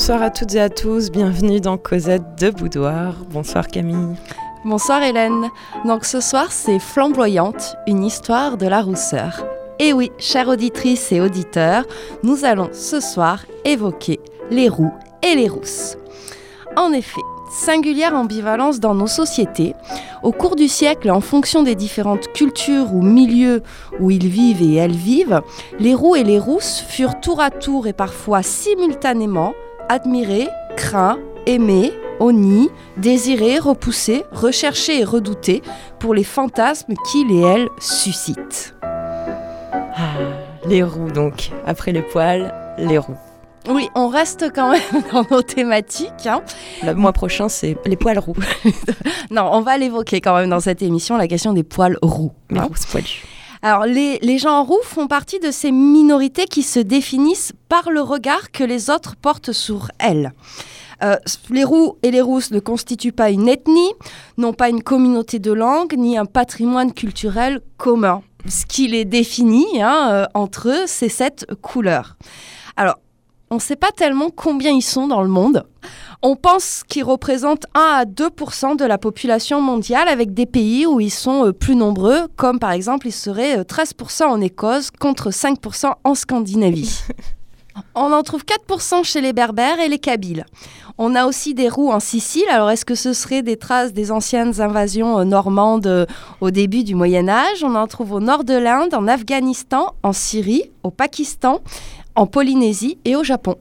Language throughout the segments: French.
Bonsoir à toutes et à tous, bienvenue dans Cosette de Boudoir. Bonsoir Camille. Bonsoir Hélène. Donc ce soir c'est Flamboyante, une histoire de la rousseur. Et oui, chères auditrices et auditeurs, nous allons ce soir évoquer les roux et les rousses. En effet, singulière ambivalence dans nos sociétés. Au cours du siècle, en fonction des différentes cultures ou milieux où ils vivent et elles vivent, les roux et les rousses furent tour à tour et parfois simultanément admirés, craints, aimés, honnis, désirés, repoussés, recherchés et redoutés pour les fantasmes qu'ils et elles suscitent. Ah, les roux donc, après les poils, les roux. Oui, on reste quand même dans nos thématiques. Hein. Le mois prochain, c'est les poils roux. non, on va l'évoquer quand même dans cette émission, la question des poils roux. Les hein. roux. Alors, les, gens roux font partie de ces minorités qui se définissent par le regard que les autres portent sur elles. Euh, les roux et les rousses ne constituent pas une ethnie, n'ont pas une communauté de langue, ni un patrimoine culturel commun. Ce qui les définit hein, euh, entre eux, c'est cette couleur. Alors, on ne sait pas tellement combien ils sont dans le monde. On pense qu'ils représentent 1 à 2 de la population mondiale, avec des pays où ils sont euh, plus nombreux, comme par exemple ils seraient 13 euh, en Écosse contre 5 en Scandinavie. On en trouve 4% chez les Berbères et les Kabyles. On a aussi des roux en Sicile. Alors, est-ce que ce seraient des traces des anciennes invasions euh, normandes au début du Moyen Âge? On en trouve au nord de l'Inde, en Afghanistan, en Syrie, au Pakistan en Polynésie et au Japon.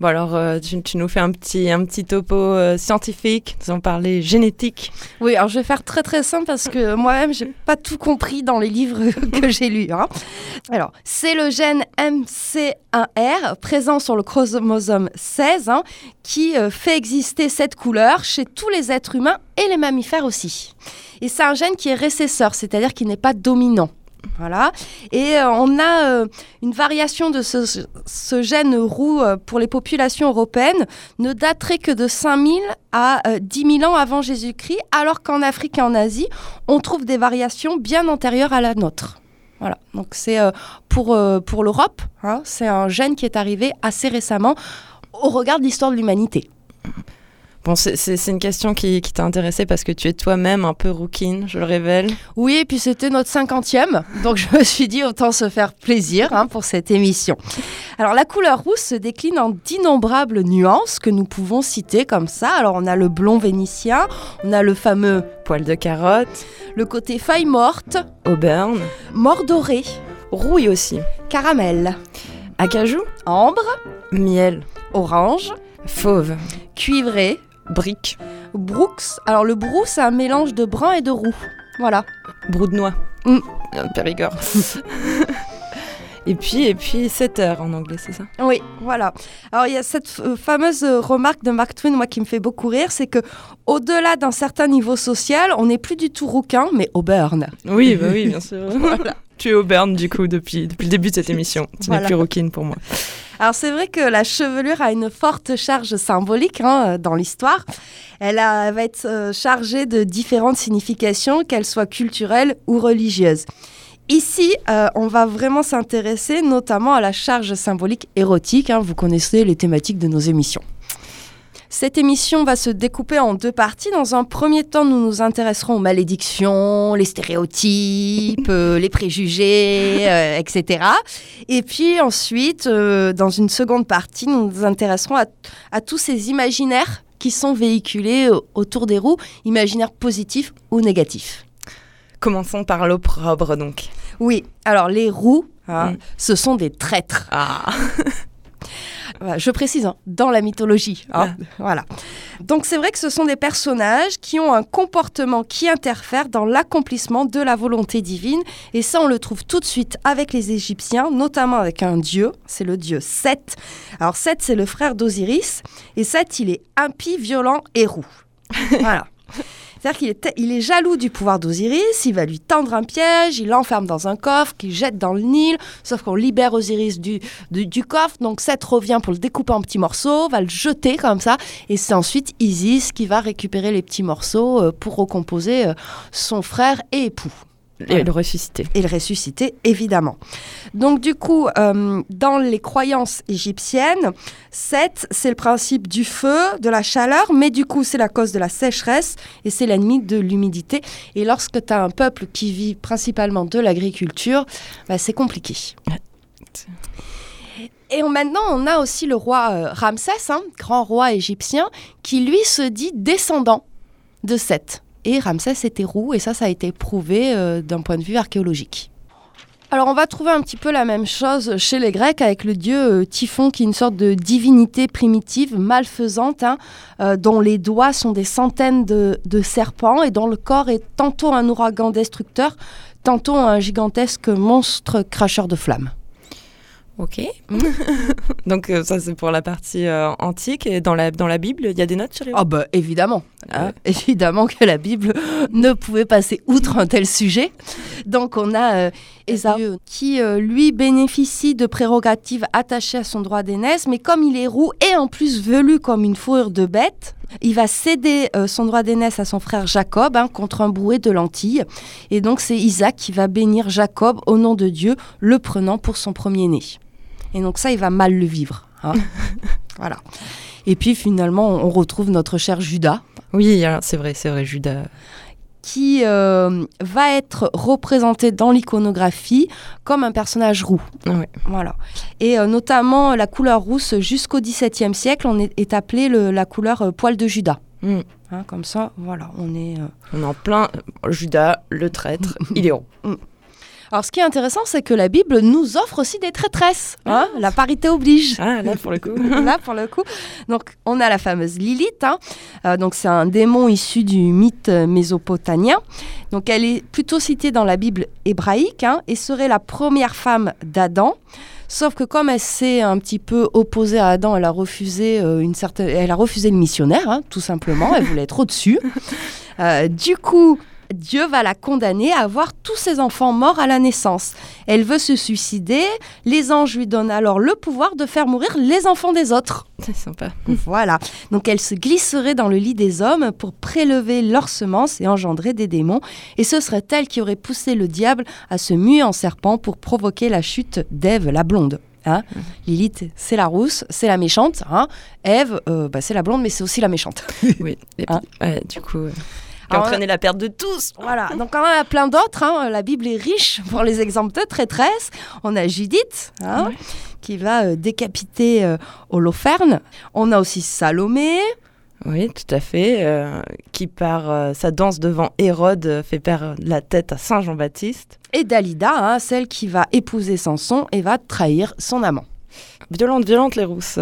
Bon alors, euh, tu, nous fais un petit, un petit topo euh, scientifique, nous allons parler génétique. Oui, alors je vais faire très très simple parce que moi-même, j'ai pas tout compris dans les livres que j'ai lus. Hein. Alors, c'est le gène MC1R présent sur le chromosome 16 hein, qui euh, fait exister cette couleur chez tous les êtres humains et les mammifères aussi. Et c'est un gène qui est récesseur, c'est-à-dire qui n'est pas dominant. Voilà. Et euh, on a euh, une variation de ce, gène roux euh, pour les populations européennes ne daterait que de 5000 à 10 000 ans avant Jésus-Christ, alors qu'en Afrique et en Asie, on trouve des variations bien antérieures à la nôtre. Voilà. Donc c'est pour, pour l'Europe, hein, c'est un gène qui est arrivé assez récemment au regard de l'histoire de l'humanité. Bon, c'est une question qui, t'a intéressé parce que tu es toi-même un peu rouquine, je le révèle. Oui, et puis c'était notre cinquantième, donc je me suis dit autant se faire plaisir hein, pour cette émission. Alors la couleur rousse se décline en d'innombrables nuances que nous pouvons citer comme ça. Alors on a le blond vénitien, on a le fameux poil de carotte, le côté feuille morte, auburn, mort doré, rouille aussi, caramel, acajou, ambre, miel, orange, fauve, cuivré, Brique. Brooks. Alors le brou, c'est un mélange de brun et de roux. Voilà. Brou de noix. Mm. Périgord. Et puis, et puis 7 heures en anglais, c'est ça? Oui, voilà. Alors, il y a cette euh, fameuse euh, remarque de Mark Twain, moi, qui me fait beaucoup rire, c'est que au delà d'un certain niveau social, on n'est plus du tout rouquin, mais auburn. Oui, bah oui, bien sûr. Tu es auburn, du coup, depuis, depuis le début de cette émission. Tu n'es plus rouquine pour moi. Alors c'est vrai que la chevelure a une forte charge symbolique hein, dans l'histoire. Elle, va être euh, chargée de différentes significations, qu'elles soient culturelles ou religieuses. Ici, euh, on va vraiment s'intéresser notamment à la charge symbolique érotique. Hein. vous connaissez les thématiques de nos émissions. Cette émission va se découper en deux parties. Dans un premier temps, nous nous intéresserons aux malédictions, les stéréotypes, euh, les préjugés, euh, etc. Et puis ensuite, dans une seconde partie, nous nous intéresserons à, tous ces imaginaires qui sont véhiculés autour des roues, imaginaires positifs ou négatifs. Commençons par l'opprobre donc. Oui, alors les roues, hein, mm. ce sont des traîtres. Ah je précise, hein, dans la mythologie. Hein. Voilà. Donc c'est vrai que ce sont des personnages qui ont un comportement qui interfère dans l'accomplissement de la volonté divine. Et ça, on le trouve tout de suite avec les Égyptiens, notamment avec un dieu, c'est le dieu Seth. Alors Seth, c'est le frère d'Osiris. Et Seth, il est impie, violent et roux. voilà. C'est-à-dire qu'il est, il est jaloux du pouvoir d'Osiris, il va lui tendre un piège, il l'enferme dans un coffre qu'il jette dans le Nil, sauf qu'on libère Osiris du, du, coffre, donc Seth revient pour le découper en petits morceaux, va le jeter comme ça, et c'est ensuite Isis qui va récupérer les petits morceaux euh, pour recomposer euh, son frère et époux. Et le ressusciter. Et le ressusciter, évidemment. Donc du coup, euh, dans les croyances égyptiennes, Seth, c'est le principe du feu, de la chaleur, mais du coup, c'est la cause de la sécheresse et c'est l'ennemi de l'humidité. Et lorsque tu as un peuple qui vit principalement de l'agriculture, bah, c'est compliqué. Et maintenant, on a aussi le roi euh, Ramsès, hein, grand roi égyptien, qui lui se dit descendant de Seth. Et Ramsès était roux, et ça, ça a été prouvé euh, d'un point de vue archéologique. Alors on va trouver un petit peu la même chose chez les Grecs avec le dieu euh, Typhon qui est une sorte de divinité primitive, malfaisante, hein, dont les doigts sont des centaines de, serpents et dont le corps est tantôt un ouragan destructeur, tantôt un gigantesque monstre cracheur de flammes. Ok. Donc euh, ça c'est pour la partie euh, antique et dans la dans la Bible il y a des notes sur les. Ah bah évidemment, hein. évidemment que la Bible ne pouvait passer outre un tel sujet. Donc on a euh, qui euh, lui bénéficie de prérogatives attachées à son droit d'aînesse, mais comme il est roux et en plus velu comme une fourrure de bête, il va céder son droit d'aînesse à son frère Jacob hein, contre un brouet de lentilles. Et donc c'est Isaac qui va bénir Jacob au nom de Dieu, le prenant pour son premier-né. Et donc ça, il va mal le vivre. Hein. voilà. Et puis finalement, on retrouve notre cher Judas. Oui, c'est vrai, c'est vrai, Judas. Qui euh, va être représenté dans l'iconographie comme un personnage roux. Oui. Voilà. Et euh, notamment la couleur rousse jusqu'au XVIIe siècle, on est, est appelé la couleur euh, poil de Judas. Mm. Hein, comme ça, voilà, on est. On est en plein Judas, le traître, il est roux. Alors, ce qui est intéressant, c'est que la Bible nous offre aussi des traîtresses. Hein la parité oblige. Ah, là, pour le coup. là, pour le coup. Donc, on a la fameuse Lilith. Hein. Euh, donc, c'est un démon issu du mythe mésopotamien. Donc, elle est plutôt citée dans la Bible hébraïque hein, et serait la première femme d'Adam. Sauf que comme elle s'est un petit peu opposée à Adam, elle a refusé euh, une certaine, elle a refusé le missionnaire, hein, tout simplement. Elle voulait être au-dessus. Euh, du coup, Dieu va la condamner à avoir tous ses enfants morts à la naissance. Elle veut se suicider, les anges lui donnent alors le pouvoir de faire mourir les enfants des autres. C'est sympa. Voilà. Donc elle se glisserait dans le lit des hommes pour prélever leurs semences et engendrer des démons. Et ce serait elle qui aurait poussé le diable à se muer en serpent pour provoquer la chute d'Ève la blonde. Hein mhm. Lilith, c'est la rousse, c'est la méchante. Hein Ève, euh, bah, c'est la blonde, mais c'est aussi la méchante. oui. Et hein du coup. Euh, qui a entraîné la perte de tous. Voilà, donc on a plein d'autres. Hein. La Bible est riche pour les exemples de traîtresse. On a Judith, hein, qui va euh, décapiter euh, Holoferne. On a aussi Salomé. Oui, tout à fait. Euh, qui par sa danse devant Hérode fait perdre la tête à Saint Jean-Baptiste. Et Dalida, hein, celle qui va épouser Samson et va trahir son amant. Violente, violente les rousses.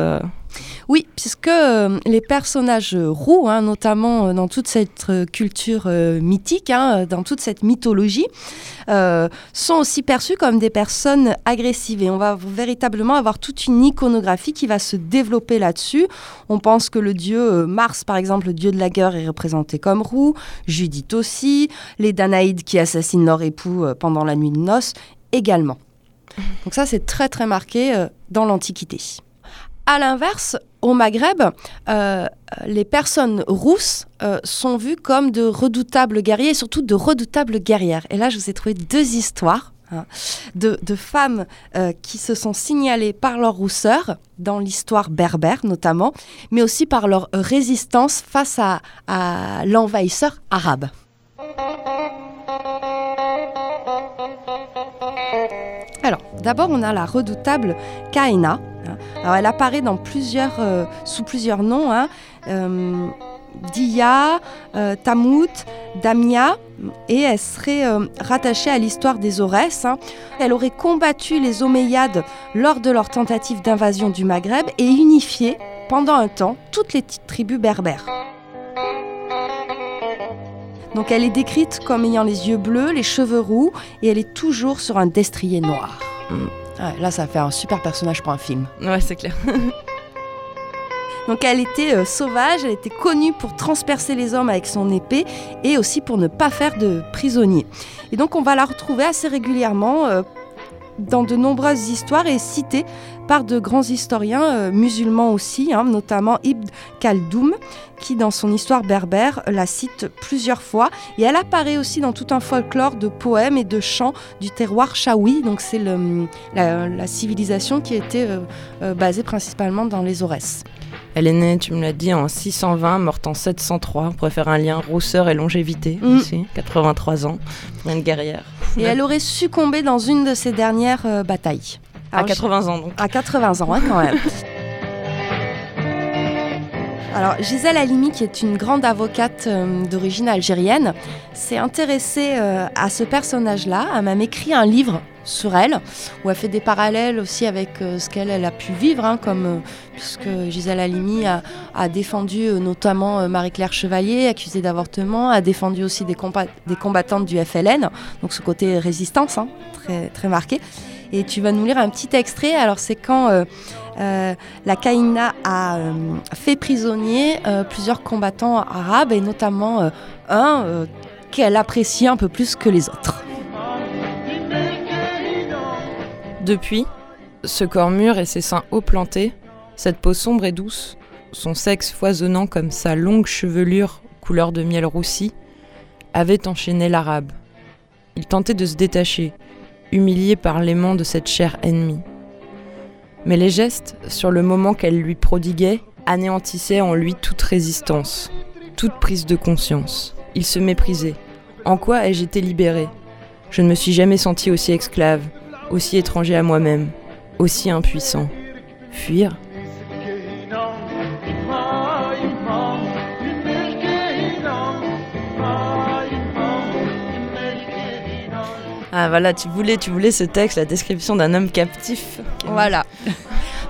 Oui, puisque euh, les personnages roux, hein, notamment euh, dans toute cette euh, culture mythique, hein, dans toute cette mythologie, sont aussi perçus comme des personnes agressives. Et on va véritablement avoir toute une iconographie qui va se développer là-dessus. On pense que le dieu Mars, par exemple, le dieu de la guerre, est représenté comme roux, Judith aussi, les Danaïdes qui assassinent leur époux pendant la nuit de noces également. Donc ça, c'est très très marqué dans l'Antiquité. À l'inverse, au Maghreb, euh, les personnes rousses euh, sont vues comme de redoutables guerriers et surtout de redoutables guerrières. Et là, je vous ai trouvé deux histoires hein, de, femmes euh, qui se sont signalées par leur rousseur, dans l'histoire berbère notamment, mais aussi par leur résistance face à l'envahisseur arabe. Alors, d'abord, on a la redoutable Kaina. Elle apparaît euh, sous plusieurs noms. Hein. Euh, Dia, euh, Tamout, Damia, et elle serait rattachée à l'histoire des Aurès. Hein. Elle aurait combattu les Omeyyades lors de leur tentative d'invasion du Maghreb et unifié pendant un temps toutes les tribus berbères. Donc elle est décrite comme ayant les yeux bleus, les cheveux roux et elle est toujours sur un destrier noir. Mm. là, ça fait un super personnage pour un film. Ouais, c'est clair. Donc elle était euh, sauvage, elle était connue pour transpercer les hommes avec son épée et aussi pour ne pas faire de prisonniers. Et donc on va la retrouver assez régulièrement euh, dans de nombreuses histoires et citée par de grands historiens euh, musulmans aussi, hein, notamment Ibn Khaldoum, qui dans son histoire berbère la cite plusieurs fois. Et elle apparaît aussi dans tout un folklore de poèmes et de chants du terroir chaoui, donc c'est la, la, civilisation qui était euh, euh, basée principalement dans les Aurès. Elle est née, tu me l'as dit, en 620, morte en 703. On pourrait faire un lien rousseur et longévité mm. aussi. 83 ans, une guerrière. Et elle aurait succombé dans une de ses dernières euh, batailles. À 80 ans donc. À 80 ans, hein, quand même. Alors Gisèle Halimi, qui est une grande avocate euh, d'origine algérienne, s'est intéressée euh, à ce personnage-là. Elle m'a écrit un livre sur elle, où elle fait des parallèles aussi avec euh, ce qu'elle a pu vivre, hein, comme puisque Gisèle Halimi a, défendu notamment Marie-Claire Chevalier, accusée d'avortement, a défendu aussi des, des, combattantes du FLN, donc ce côté résistance hein, très, très marqué. Et tu vas nous lire un petit extrait. Alors c'est quand euh, la Kaïna a euh, fait prisonnier euh, plusieurs combattants arabes et notamment un qu'elle apprécie un peu plus que les autres. Depuis, ce corps mûr et ses seins haut plantés, cette peau sombre et douce, son sexe foisonnant comme sa longue chevelure couleur de miel roussi, avait enchaîné l'arabe. Il tentait de se détacher, humilié par l'aimant de cette chair ennemie. Mais les gestes, sur le moment qu'elle lui prodiguait, anéantissaient en lui toute résistance, toute prise de conscience. Il se méprisait. En quoi ai-je été libérée? Je ne me suis jamais senti aussi esclave, aussi étranger à moi-même, aussi impuissant. Fuir? Ah voilà, tu voulais, tu voulais ce texte, la description d'un homme captif. Voilà.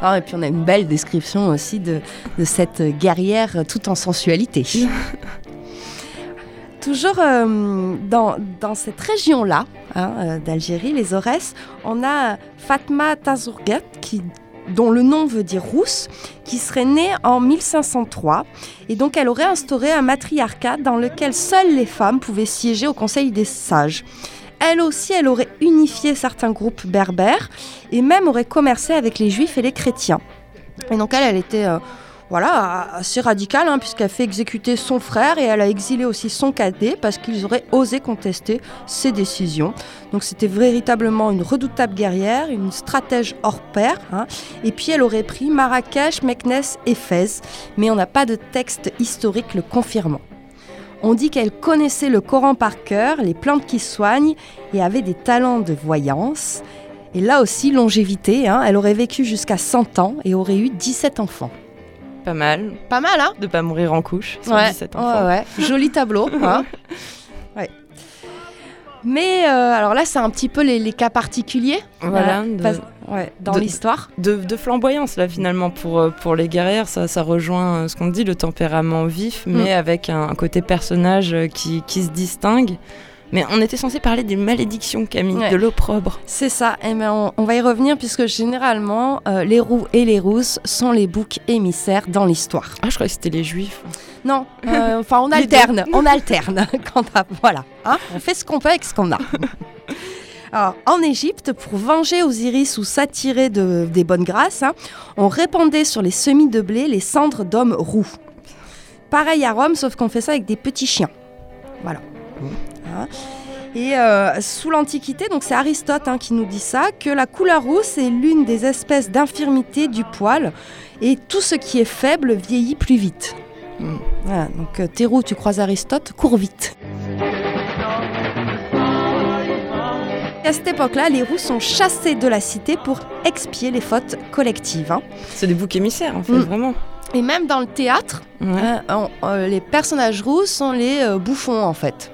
Ah, et puis on a une belle description aussi de, cette guerrière tout en sensualité. Toujours euh, dans, cette région-là hein, euh, d'Algérie, les Aurès, on a Fatma Tazourgat, qui, dont le nom veut dire rousse, qui serait née en 1503. Et donc elle aurait instauré un matriarcat dans lequel seules les femmes pouvaient siéger au Conseil des sages. Elle aussi, elle aurait unifié certains groupes berbères et même aurait commercé avec les juifs et les chrétiens. Et donc elle, elle était euh, voilà, assez radicale hein, puisqu'elle fait exécuter son frère et elle a exilé aussi son cadet parce qu'ils auraient osé contester ses décisions. Donc c'était véritablement une redoutable guerrière, une stratège hors pair. Hein. Et puis elle aurait pris Marrakech, Meknès Fès, mais on n'a pas de texte historique le confirmant. On dit qu'elle connaissait le Coran par cœur, les plantes qui soignent et avait des talents de voyance. Et là aussi, longévité, hein, elle aurait vécu jusqu'à 100 ans et aurait eu 17 enfants. Pas mal. Pas mal, hein De pas mourir en couche ouais. 17 enfants. Ouais, ouais. Joli tableau. hein ouais. Mais euh, alors là, c'est un petit peu les, cas particuliers. Voilà. ouais, dans l'histoire. De, flamboyance, là, finalement, pour, euh, pour les guerrières. Ça, ça rejoint euh, ce qu'on dit, le tempérament vif, mm. mais avec un, côté personnage qui, qui se distingue. Mais on était censé parler des malédictions, Camille, de l'opprobre. C'est ça. Et eh ben on, va y revenir puisque généralement, les roux et les rousses sont les boucs émissaires dans l'histoire. Ah, je croyais que c'était les juifs. Non, euh, enfin on alterne, on alterne. Quand voilà, hein, on fait ce qu'on peut avec ce qu'on a. Alors, en Égypte, pour venger Osiris ou s'attirer de, des bonnes grâces, hein, on répandait sur les semis de blé les cendres d'hommes roux. Pareil à Rome, sauf qu'on fait ça avec des petits chiens. Voilà. Hein. Et euh, sous l'Antiquité, donc c'est Aristote qui nous dit ça, que la couleur rousse est l'une des espèces d'infirmité du poil, et tout ce qui est faible vieillit plus vite. Voilà, donc euh, Théroux, tu croises Aristote, cours vite. À cette époque-là, les roux sont chassés de la cité pour expier les fautes collectives. Hein. C'est des boucs émissaires, en fait, mm. vraiment. Et même dans le théâtre, hein, euh, les personnages roux sont les euh, bouffons, en fait.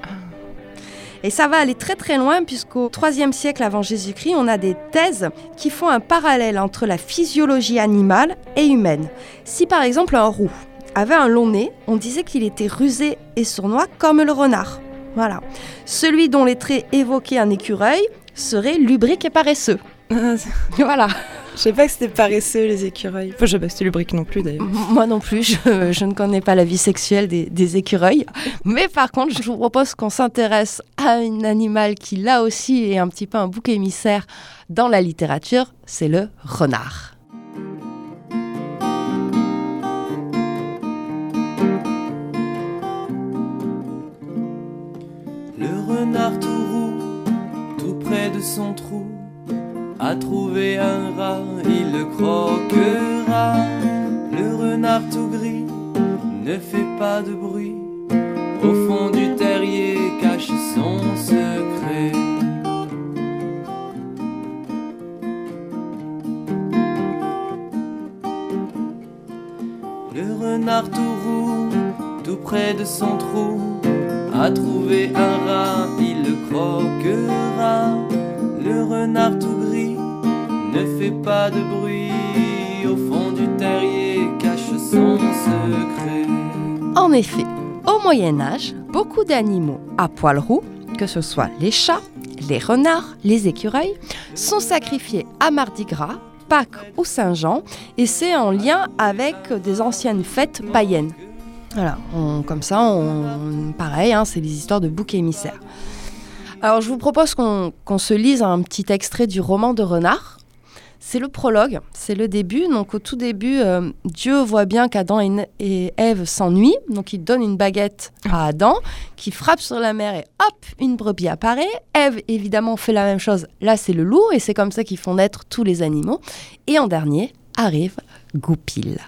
Et ça va aller très très loin puisqu'au IIIe siècle avant Jésus-Christ, on a des thèses qui font un parallèle entre la physiologie animale et humaine. Si par exemple un roux avait un long nez, on disait qu'il était rusé et sournois comme le renard. Voilà. Celui dont les traits évoquaient un écureuil serait lubrique et paresseux. voilà. Je sais pas que c'était paresseux les écureuils. Enfin, je sais pas c'était lubrique non plus d'ailleurs. Moi non plus, je, je ne connais pas la vie sexuelle des, des écureuils. Mais par contre, je vous propose qu'on s'intéresse à un animal qui là aussi est un petit peu un bouc émissaire dans la littérature, c'est le renard. Le renard tout roux, tout près de son trou, a trouvé un rat, il le croquera. Le renard tout gris ne fait pas de bruit, au fond du terrier cache son secret. Le renard tout roux, tout près de son trou, a trouvé un rat, il le croquera. Le renard tout gris ne fait pas de bruit, au fond du terrier cache son secret. En effet, au Moyen Âge, beaucoup d'animaux à poils roux, que ce soit les chats, les renards, les écureuils, sont sacrifiés à Mardi Gras, Pâques ou Saint-Jean, et c'est en lien avec des anciennes fêtes païennes. Voilà, comme ça, on, pareil, hein, c'est les histoires de boucs émissaires. Alors je vous propose qu'on se lise un petit extrait du roman de Renard. C'est le prologue, c'est le début. Donc au tout début, euh, Dieu voit bien qu'Adam et Ève s'ennuient. Donc il donne une baguette à Adam qui frappe sur la mer et hop, une brebis apparaît. Ève évidemment fait la même chose. Là c'est le loup et c'est comme ça qu'ils font naître tous les animaux. Et en dernier arrive Goupil.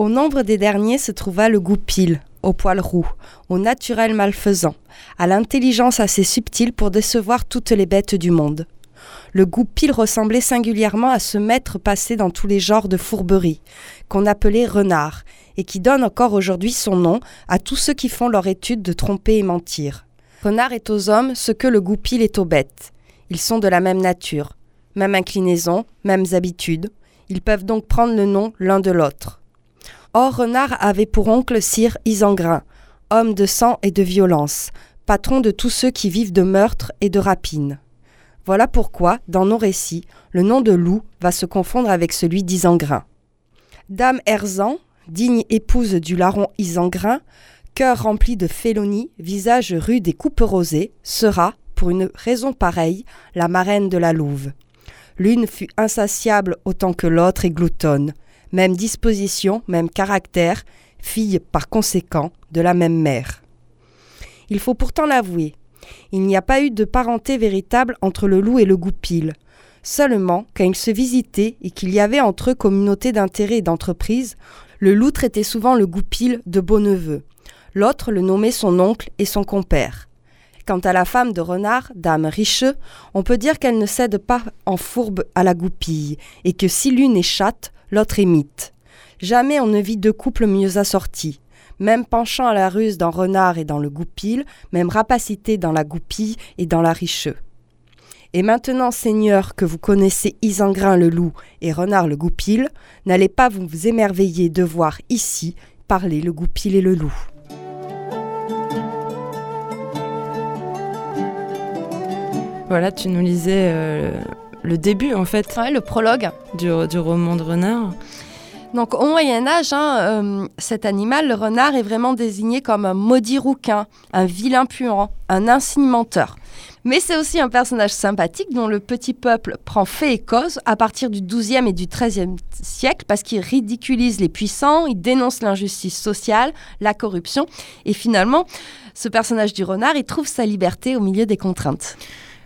Au nombre des derniers se trouva le goupil, au poil roux, au naturel malfaisant, à l'intelligence assez subtile pour décevoir toutes les bêtes du monde. Le goupil ressemblait singulièrement à ce maître passé dans tous les genres de fourberie, qu'on appelait renard, et qui donne encore aujourd'hui son nom à tous ceux qui font leur étude de tromper et mentir. Renard est aux hommes ce que le goupil est aux bêtes. Ils sont de la même nature, même inclinaison, mêmes habitudes. Ils peuvent donc prendre le nom l'un de l'autre. Or, Renard avait pour oncle Sire Isengrin, homme de sang et de violence, patron de tous ceux qui vivent de meurtre et de rapine. Voilà pourquoi, dans nos récits, le nom de loup va se confondre avec celui d'Isengrin. Dame Erzan, digne épouse du larron Isengrin, cœur rempli de félonie, visage rude et coupe rosée, sera, pour une raison pareille, la marraine de la louve. L'une fut insatiable autant que l'autre et gloutonne, même disposition, même caractère, fille par conséquent de la même mère. Il faut pourtant l'avouer, il n'y a pas eu de parenté véritable entre le loup et le goupil. Seulement, quand ils se visitaient et qu'il y avait entre eux communauté d'intérêt et d'entreprise, le loup traitait souvent le goupil de beau-neveu. L'autre le nommait son oncle et son compère. Quant à la femme de renard, dame Richeux, on peut dire qu'elle ne cède pas en fourbe à la goupille, et que si l'une est chatte, l'autre est mythe. Jamais on ne vit deux couples mieux assortis. Même penchant à la ruse dans renard et dans le goupil, même rapacité dans la goupille et dans la richeux. Et maintenant, Seigneur, que vous connaissez Isengrin le loup et Renard le goupil, n'allez pas vous émerveiller de voir ici parler le goupil et le loup. Voilà, tu nous lisais euh, le début en fait Ouais, le prologue. du, du roman de Renard. Donc au Moyen Âge, hein, euh, cet animal, le renard, est vraiment désigné comme un maudit rouquin, un vilain puant, un insigne menteur. Mais c'est aussi un personnage sympathique dont le petit peuple prend fait et cause à partir du XIIe et du XIIIe siècle parce qu'il ridiculise les puissants, il dénonce l'injustice sociale, la corruption et finalement, ce personnage du renard, il trouve sa liberté au milieu des contraintes.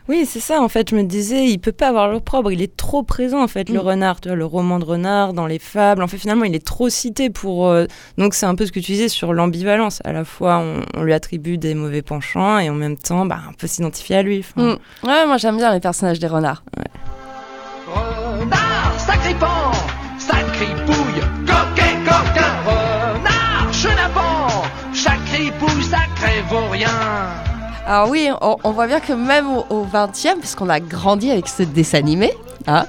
Oui, c'est ça en fait. Je me disais, il peut pas avoir l'opprobre. Il est trop présent en fait, le Mm. renard. Tu vois, le roman de renard dans les fables. En fait, finalement, il est trop cité pour. euh, Donc, c'est un peu ce que tu disais sur l'ambivalence. À la fois, on, on lui attribue des mauvais penchants et en même temps, bah, on peut s'identifier à lui. Enfin, Mm. Ouais, moi j'aime bien les personnages des renards. Renard, Alors oui, on, on voit bien que même au, au 20e, puisqu'on a grandi avec ce dessin animé, hein,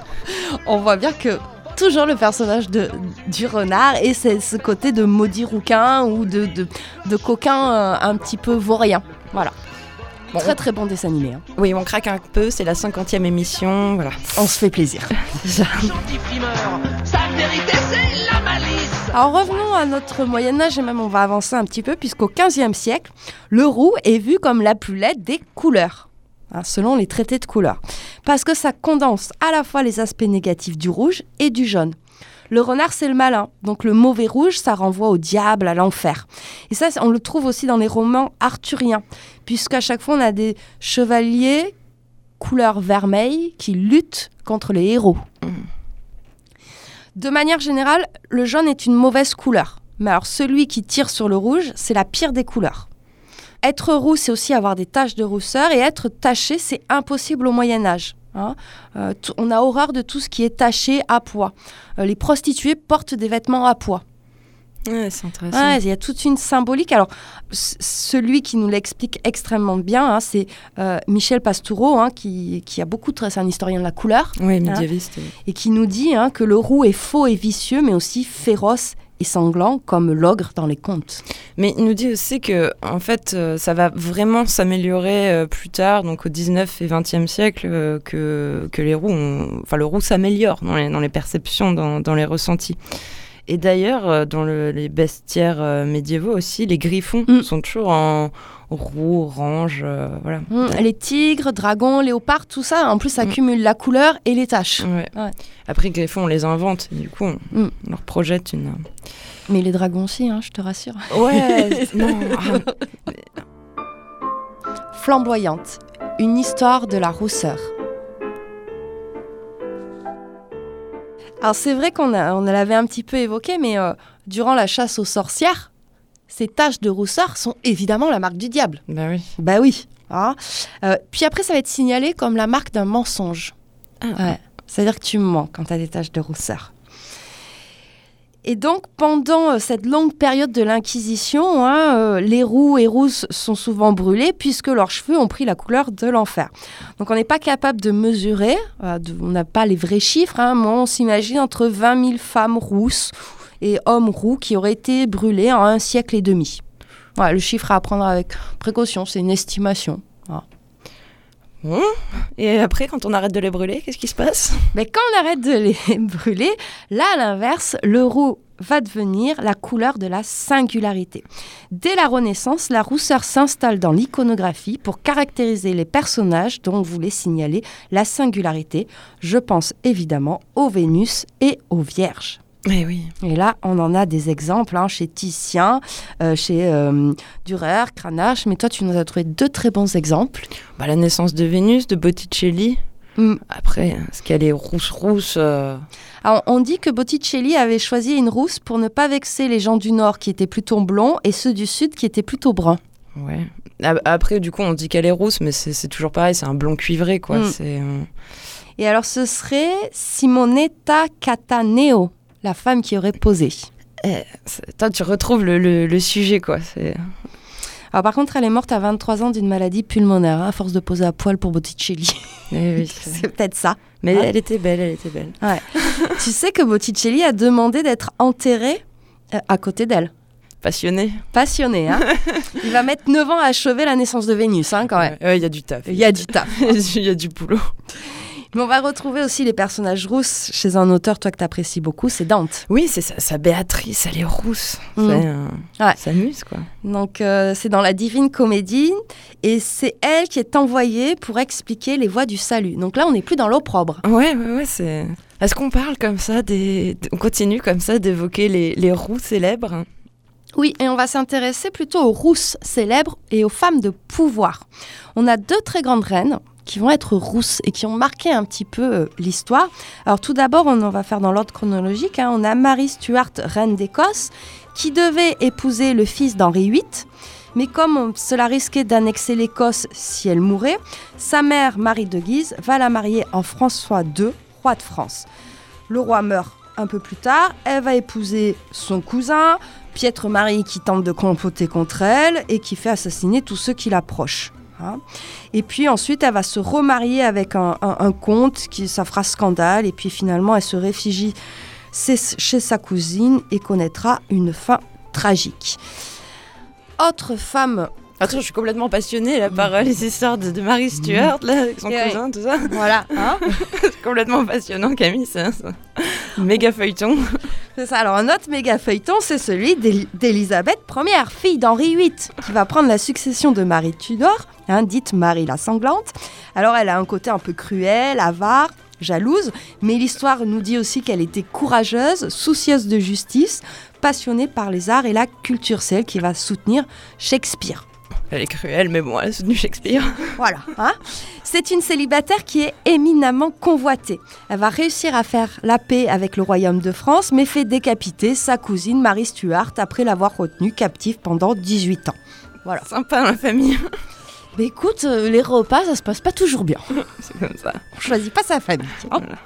on voit bien que toujours le personnage de, du renard et c'est ce côté de maudit rouquin ou de, de, de coquin euh, un petit peu vaurien. Voilà. Bon, très très bon dessin animé. hein. Oui, on craque un peu, c'est la 50e émission, voilà. On se fait plaisir. Gentil frimeur, sa vérité c'est la malice. Alors revenons à notre Moyen Âge et même on va avancer un petit peu puisqu'au XVe siècle, le roux est vu comme la plus laide des couleurs, hein, selon les traités de couleurs, parce que ça condense à la fois les aspects négatifs du rouge et du jaune. Le renard, c'est le malin, donc le mauvais rouge, ça renvoie au diable, à l'enfer. Et ça, on le trouve aussi dans les romans arthuriens, puisqu'à chaque fois, on a des chevaliers couleur vermeille qui luttent contre les héros. De manière générale, le jaune est une mauvaise couleur. Mais alors celui qui tire sur le rouge, c'est la pire des couleurs. Être roux, c'est aussi avoir des taches de rousseur et être taché, c'est impossible au Moyen Âge. hein. Euh, on a horreur de tout ce qui est taché à pois. Euh, les prostituées portent des vêtements à pois. Ouais, c'est intéressant. Ouais, il y a toute une symbolique. Alors, celui qui nous l'explique extrêmement bien, hein, c'est euh, Michel Pastoureau, hein, qui, qui a beaucoup de... C'est un historien de la couleur Oui, médiéviste. oui. et qui nous dit hein, que le roux est faux et vicieux, mais aussi féroce et sanglant, comme l'ogre dans les contes. Mais il nous dit aussi que, en fait, euh, ça va vraiment s'améliorer euh, plus tard, donc au 19 et 20e siècle, euh, que, que les roux, ont- enfin le roux s'améliore dans les, dans les perceptions, dans, dans les ressentis. Et d'ailleurs, euh, dans le- les bestiaires euh, médiévaux aussi, les griffons Mm. sont toujours en roux, orange, euh, voilà. Hum, Les tigres, dragons, léopards, tout ça, en plus, ça Mm. cumule la couleur et les taches. Ouais. Ouais. Après, les griffons, on les invente, du coup, on, Mm. on leur projette une... Mais les dragons aussi, hein, je te rassure. Ouais, non, Flamboyante, une histoire de la rousseur. Alors c'est vrai qu'on a- on l'avait un petit peu évoqué, mais euh, durant la chasse aux sorcières, ces taches de rousseur sont évidemment la marque du diable. bah oui. Bah oui. hein. Euh, puis après, ça va être signalé comme la marque d'un mensonge. Ah. Ouais. C'est-à-dire que tu mens quand tu as des taches de rousseur. Et donc, pendant euh, cette longue période de l'Inquisition, hein, euh, les roux et rousses sont souvent brûlés puisque leurs cheveux ont pris la couleur de l'enfer. Donc, on n'est pas capable de mesurer, euh, on n'a pas les vrais chiffres, hein, mais on s'imagine entre 20 000 femmes rousses et hommes roux qui auraient été brûlés en un siècle et demi. Voilà, le chiffre à prendre avec précaution, c'est une estimation. Bon. Et après, quand on arrête de les brûler, qu'est-ce qui se passe? Mais quand on arrête de les brûler, là, à l'inverse, le roux va devenir la couleur de la singularité. Dès la Renaissance, la rousseur s'installe dans l'iconographie pour caractériser les personnages dont on voulait signaler la singularité. Je pense évidemment aux Vénus et aux Vierges. Eh oui. Et là, on en a des exemples hein, chez Titien, euh, chez euh, Dürer, Cranach. Mais toi, tu nous as trouvé deux très bons exemples. Bah, la naissance de Vénus, de Botticelli. Mm. Après, est-ce qu'elle est rousse-rousse euh, Alors, on dit que Botticelli avait choisi une rousse pour ne pas vexer les gens du Nord qui étaient plutôt blonds et ceux du Sud qui étaient plutôt bruns. Ouais. A- Après, du coup, on dit qu'elle est rousse, mais c'est c'est toujours pareil, c'est un blond cuivré, quoi. Mm. C'est, euh, Et alors, ce serait Simonetta Cataneo, la femme qui aurait posé. c'est- Toi, tu retrouves le, le- le sujet, quoi. Alors, par contre, elle est morte à 23 ans d'une maladie pulmonaire, hein, à force de poser à poil pour Botticelli. Eh oui, c'est- peut-être ça. Mais Ouais. elle était belle, elle était belle. tu sais que Botticelli a demandé d'être enterré euh, à côté d'elle. Passionnée. Passionné, hein Il va mettre 9 ans à achever la naissance de Vénus, hein, quand même. Ouais, ouais, il y a du taf. Il y a du taf. Il y a du boulot. Mais on va retrouver aussi les personnages rousses chez un auteur, toi que tu apprécies beaucoup, c'est Dante. Oui, c'est sa Béatrice, elle est rousse. Mm. C'est, euh, Ouais. Ça amuse, quoi. Donc euh, c'est dans la Divine Comédie et c'est elle qui est envoyée pour expliquer les voies du salut. Donc là, on n'est plus dans l'opprobre. Ouais, ouais, ouais, c'est... Est-ce qu'on parle comme ça des... On continue comme ça d'évoquer les, les roux célèbres? Oui, et on va s'intéresser plutôt aux rousses célèbres et aux femmes de pouvoir. On a deux très grandes reines qui vont être rousses et qui ont marqué un petit peu euh, l'histoire. Alors tout d'abord, on en va faire dans l'ordre chronologique. hein. On a Marie Stuart, reine d'Écosse, qui devait épouser le fils d'Henri VIII. Mais comme cela risquait d'annexer l'Écosse si elle mourait, sa mère, Marie de Guise, va la marier en François II, roi de France. Le roi meurt un peu plus tard, elle va épouser son cousin, Piètre Marie qui tente de comploter contre elle et qui fait assassiner tous ceux qui l'approchent. Hein. Et puis ensuite, elle va se remarier avec un, un- comte, qui, ça fera scandale. Et puis finalement, elle se réfugie chez sa cousine et connaîtra une fin tragique. Autre femme, Attends, je suis complètement passionnée là, par euh, les histoires de, de Marie Stuart, là, avec son Et ouais. cousin, tout ça. voilà, hein, C'est complètement passionnant, Camille, c'est un méga feuilleton. c'est ça. Alors un autre méga feuilleton, c'est celui d'Éli- d'Élisabeth Ier, fille d'Henri VIII, qui va prendre la succession de Marie Tudor, hein, dite Marie la sanglante. Alors elle a un côté un peu cruel, avare, jalouse, mais l'histoire nous dit aussi qu'elle était courageuse, soucieuse de justice, passionnée par les arts et la culture, c'est elle qui va soutenir Shakespeare. Elle est cruelle, mais bon, elle a soutenu Shakespeare. Voilà. hein. C'est une célibataire qui est éminemment convoitée. Elle va réussir à faire la paix avec le royaume de France, mais fait décapiter sa cousine Marie Stuart après l'avoir retenue captive pendant 18 ans. Voilà. Sympa la famille, Mais écoute, euh, les repas, ça se passe pas toujours bien. c'est comme ça. On choisit pas sa famille. hein. Voilà.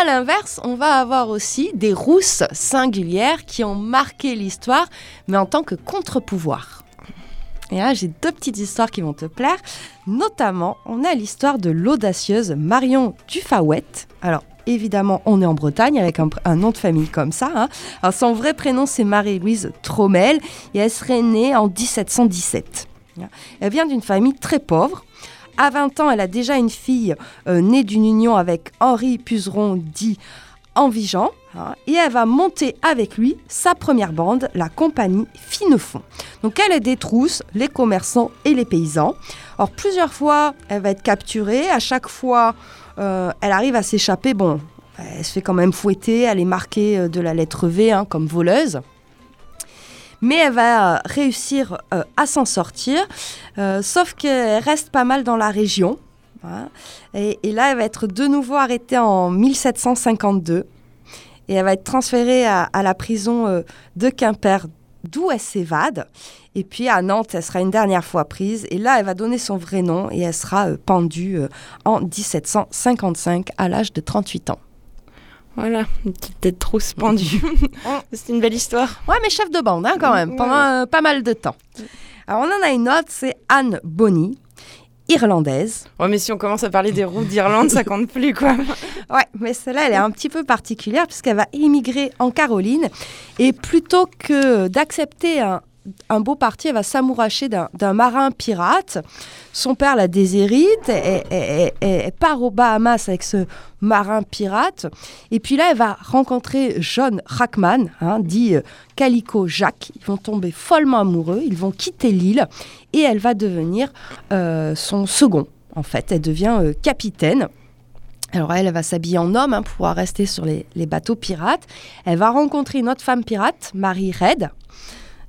À l'inverse, on va avoir aussi des rousses singulières qui ont marqué l'histoire, mais en tant que contre-pouvoir. Et là, j'ai deux petites histoires qui vont te plaire. Notamment, on a l'histoire de l'audacieuse Marion Dufawette. Alors, évidemment, on est en Bretagne avec un, nom de famille comme ça. hein. Alors, son vrai prénom, c'est Marie-Louise Trommel et elle serait née en 1717. Elle vient d'une famille très pauvre. À 20 ans, elle a déjà une fille euh, née d'une union avec Henri Puzeron, dit Envigeant, hein, et elle va monter avec lui sa première bande, la compagnie Finefond. Donc elle détrousse les commerçants et les paysans. Or plusieurs fois, elle va être capturée. À chaque fois, euh, elle arrive à s'échapper. Bon, elle se fait quand même fouetter. Elle est marquée euh, de la lettre V hein, comme voleuse. Mais elle va euh, réussir à s'en sortir. Sauf qu'elle reste pas mal dans la région. Voilà. Et, et là, elle va être de nouveau arrêtée en 1752. Et elle va être transférée à, à la prison euh, de Quimper, d'où elle s'évade. Et puis à Nantes, elle sera une dernière fois prise. Et là, elle va donner son vrai nom et elle sera euh, pendue euh, en 1755 à l'âge de 38 ans. Voilà, une petite tête trousse pendue. c'est une belle histoire. Ouais, mais chef de bande, hein, quand même, pendant euh, pas mal de temps. Alors, on en a une autre, c'est Anne Bonny, irlandaise. Ouais, mais si on commence à parler des routes d'Irlande, ça compte plus, quoi. Ouais, mais celle-là, elle est un petit peu particulière puisqu'elle va émigrer en Caroline. Et plutôt que d'accepter un, un beau parti, elle va s'amouracher d'un marin pirate. Son père la déshérite, elle, elle- elle- elle part aux Bahamas avec ce marin pirate. Et puis là, elle va rencontrer John Rackman, hein, dit euh, Calico Jacques. Ils vont tomber follement amoureux, ils vont quitter l'île et elle va devenir euh, son second. En fait, elle devient euh, capitaine. Alors elle, va s'habiller en homme hein, pour pouvoir rester sur les, bateaux pirates. Elle va rencontrer une autre femme pirate, Marie Red,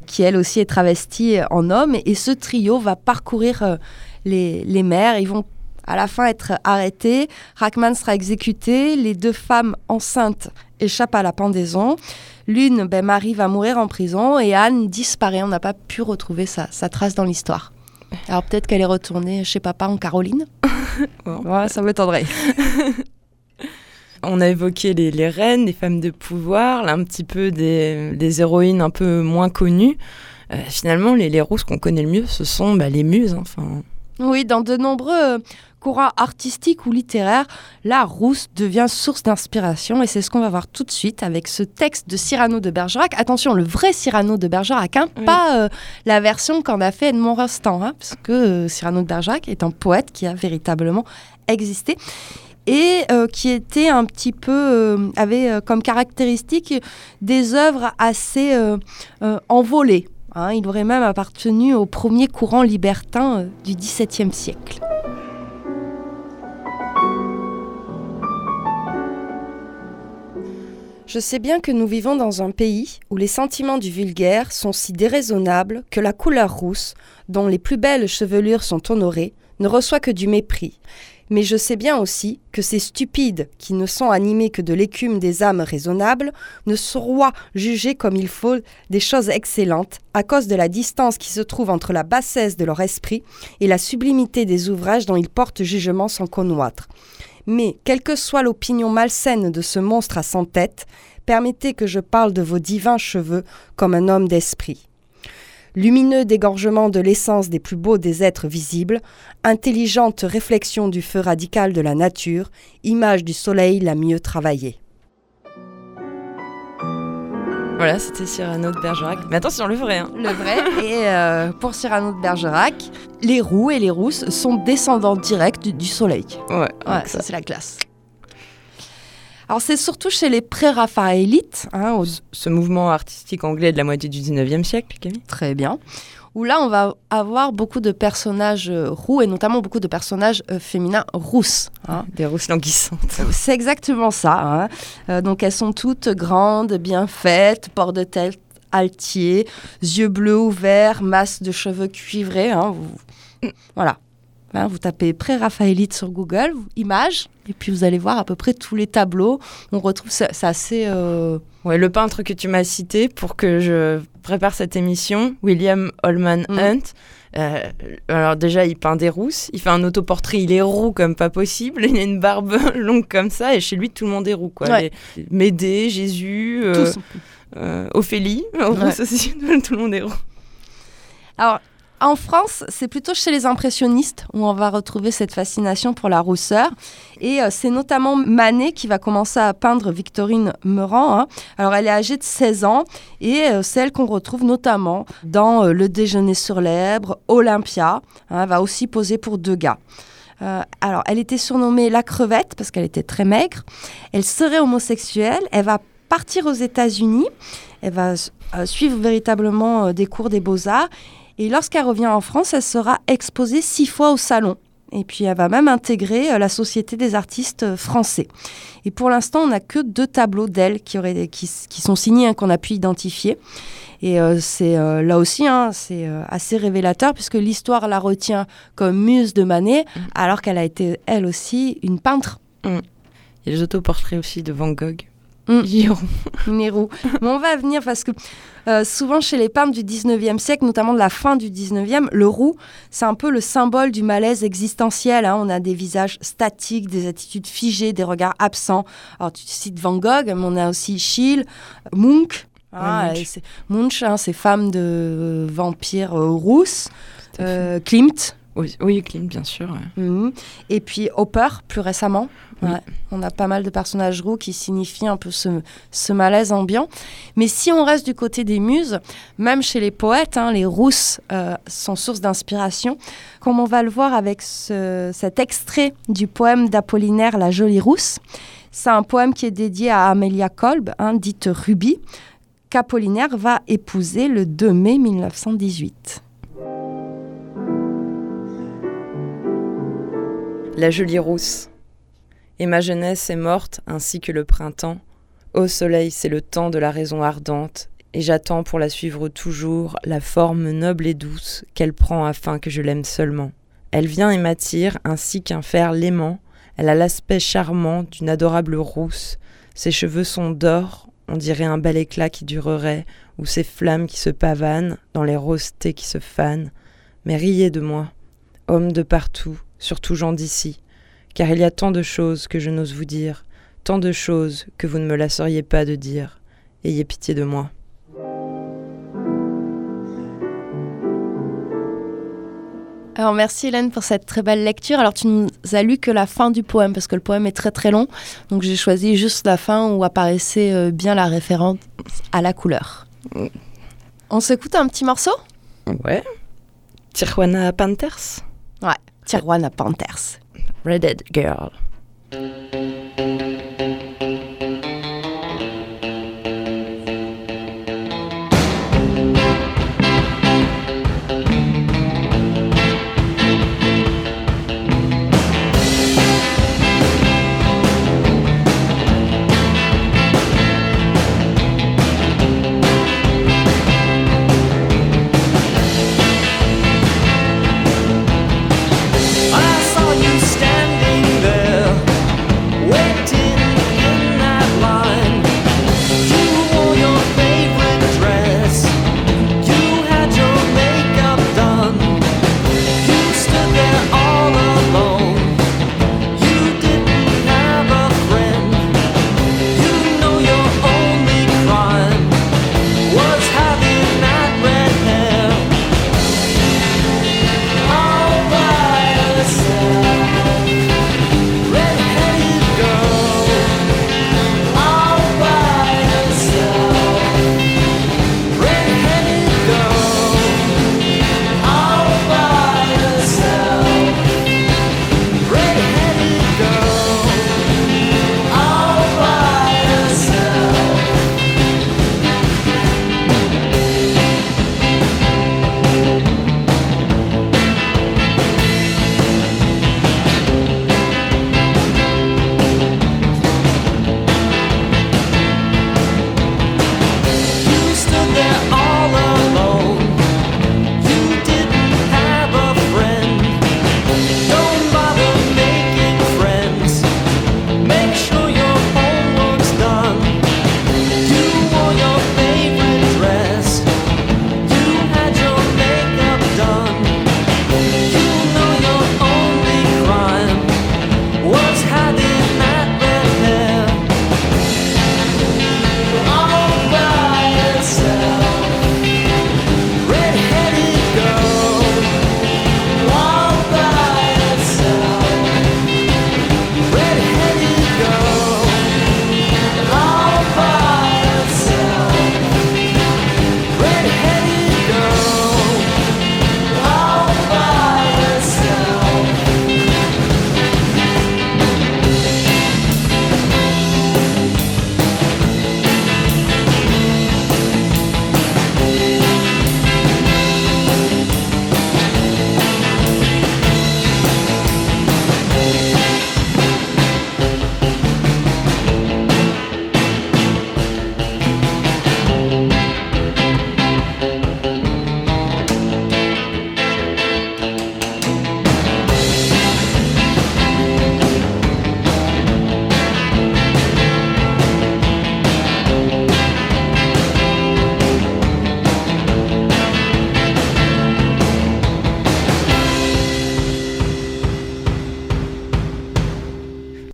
qui elle aussi est travestie en homme. Et ce trio va parcourir euh, les, les mers. Ils vont à la fin être arrêtés. Rackman sera exécuté. Les deux femmes enceintes échappent à la pendaison. L'une, ben, Marie, va mourir en prison et Anne disparaît. On n'a pas pu retrouver sa, sa trace dans l'histoire. Alors peut-être qu'elle est retournée chez papa en Caroline. Bon. Ouais, ça m'étonnerait. On a évoqué les, les reines, les femmes de pouvoir, là, un petit peu des, des héroïnes un peu moins connues. Euh, finalement, les, les rousses qu'on connaît le mieux, ce sont bah, les muses. hein. Enfin, Oui, dans de nombreux courants artistiques ou littéraires, la rousse devient source d'inspiration et c'est ce qu'on va voir tout de suite avec ce texte de Cyrano de Bergerac. Attention, le vrai Cyrano de Bergerac, hein, Oui. pas euh, la version qu'en a fait Edmond Rostand, hein, parce que euh, Cyrano de Bergerac est un poète qui a véritablement existé et euh, qui était un petit peu euh, avait euh, comme caractéristique des œuvres assez envolées. hein. il aurait même appartenu au premier courant libertin du XVIIe siècle. Je sais bien que nous vivons dans un pays où les sentiments du vulgaire sont si déraisonnables que la couleur rousse, dont les plus belles chevelures sont honorées, ne reçoit que du mépris. Mais je sais bien aussi que ces stupides, qui ne sont animés que de l'écume des âmes raisonnables, ne sauront juger comme il faut des choses excellentes à cause de la distance qui se trouve entre la bassesse de leur esprit et la sublimité des ouvrages dont ils portent jugement sans connoître. Mais, quelle que soit l'opinion malsaine de ce monstre à cent têtes, permettez que je parle de vos divins cheveux comme un homme d'esprit. Lumineux dégorgement de l'essence des plus beaux des êtres visibles, intelligente réflexion du feu radical de la nature, image du soleil la mieux travaillée. Voilà, c'était Cyrano de Bergerac. Mais attention, le vrai. Hein. Le vrai. Et euh, pour Cyrano de Bergerac, les roux et les rousses sont descendants directs du, du soleil. Ouais, ça c'est la classe. Alors c'est surtout chez les pré-raphaélites, hein, Ce mouvement artistique anglais de la moitié du 19e siècle, Camille? Très bien, où là on va avoir beaucoup de personnages euh, roux et notamment beaucoup de personnages euh, féminins rousses. hein. Des rousses languissantes. C'est exactement ça. hein. Euh, donc elles sont toutes grandes, bien faites, port de tête altier, yeux bleus ouverts, masse de cheveux cuivrés. hein. Vous- Voilà. Hein, vous tapez pré-raphaélite sur Google, images, et puis vous allez voir à peu près tous les tableaux. On retrouve, c'est c'est assez... euh, Ouais, le peintre que tu m'as cité pour que je prépare cette émission, William Holman Mm. Hunt. euh, alors déjà, il peint des rousses, il fait un autoportrait, il est roux comme pas possible, il a une barbe longue comme ça, et chez lui, tout le monde est roux. Quoi. Ouais. Les- Médée, Jésus, euh, euh, Ophélie, rousse aussi, tout le monde est roux. Alors, en France, c'est plutôt chez les impressionnistes où on va retrouver cette fascination pour la rousseur. Et euh, c'est notamment Manet qui va commencer à peindre Victorine Meurant. hein. Alors, elle est âgée de 16 ans et euh, c'est elle qu'on retrouve notamment dans euh, Le déjeuner sur l'Èbre, Olympia. hein. elle va aussi poser pour Degas. Euh, alors, elle était surnommée la crevette parce qu'elle était très maigre. Elle serait homosexuelle. Elle va partir aux États-Unis. Elle va euh, suivre véritablement euh, des cours des beaux-arts. Et lorsqu'elle revient en France, elle sera exposée six fois au salon. Et puis elle va même intégrer euh, la Société des artistes français. Et pour l'instant, on n'a que deux tableaux d'elle qui, sont signés, hein, qu'on a pu identifier. Et euh, c'est euh, là aussi, hein, c'est euh, assez révélateur puisque l'histoire la retient comme muse de Manet, alors qu'elle a été elle aussi une peintre. Il y a les autoportraits aussi de Van Gogh. Mm. Giron. Nérou. Mais on va venir parce que euh, souvent chez les peintres du 19e siècle, notamment de la fin du 19e, le roux, c'est un peu le symbole du malaise existentiel. hein. On a des visages statiques, des attitudes figées, des regards absents. Alors tu cites Van Gogh, mais on a aussi Schiele, Munch. hein, Munch. hein, ces femmes de euh, vampires euh, rousses. Euh, Klimt. Oui, Klimt, bien sûr. ouais. Mhm. Et puis Hopper, plus récemment. Oui. Ouais. On a pas mal de personnages roux qui signifient un peu ce, ce malaise ambiant. Mais si on reste du côté des muses, même chez les poètes, hein, les rousses euh, sont source d'inspiration. Comme on va le voir avec ce- cet extrait du poème d'Apollinaire La Jolie Rousse. C'est un poème qui est dédié à Amelia Kolb, hein, dite Ruby, qu'Apollinaire va épouser le 2 mai 1918. La jolie rousse. Et ma jeunesse est morte ainsi que le printemps. Ô soleil, c'est le temps de la raison ardente, et j'attends pour la suivre toujours la forme noble et douce qu'elle prend afin que je l'aime seulement. Elle vient et m'attire ainsi qu'un fer l'aimant. Elle a l'aspect charmant d'une adorable rousse. Ses cheveux sont d'or, on dirait un bel éclat qui durerait, ou ces flammes qui se pavanent dans les rosées qui se fanent. Mais riez de moi, hommes de partout, surtout gens d'ici, car il y a tant de choses que je n'ose vous dire, tant de choses que vous ne me lasseriez pas de dire. Ayez pitié de moi. Alors merci Hélène pour cette très belle lecture. Alors tu nous as lu que la fin du poème parce que le poème est très très long. Donc j'ai choisi juste la fin où apparaissait euh, bien la référence à la couleur. On s'écoute un petit morceau? Ouais. Tijuana Panthers? Tijuana Panthers. Redhead Girl.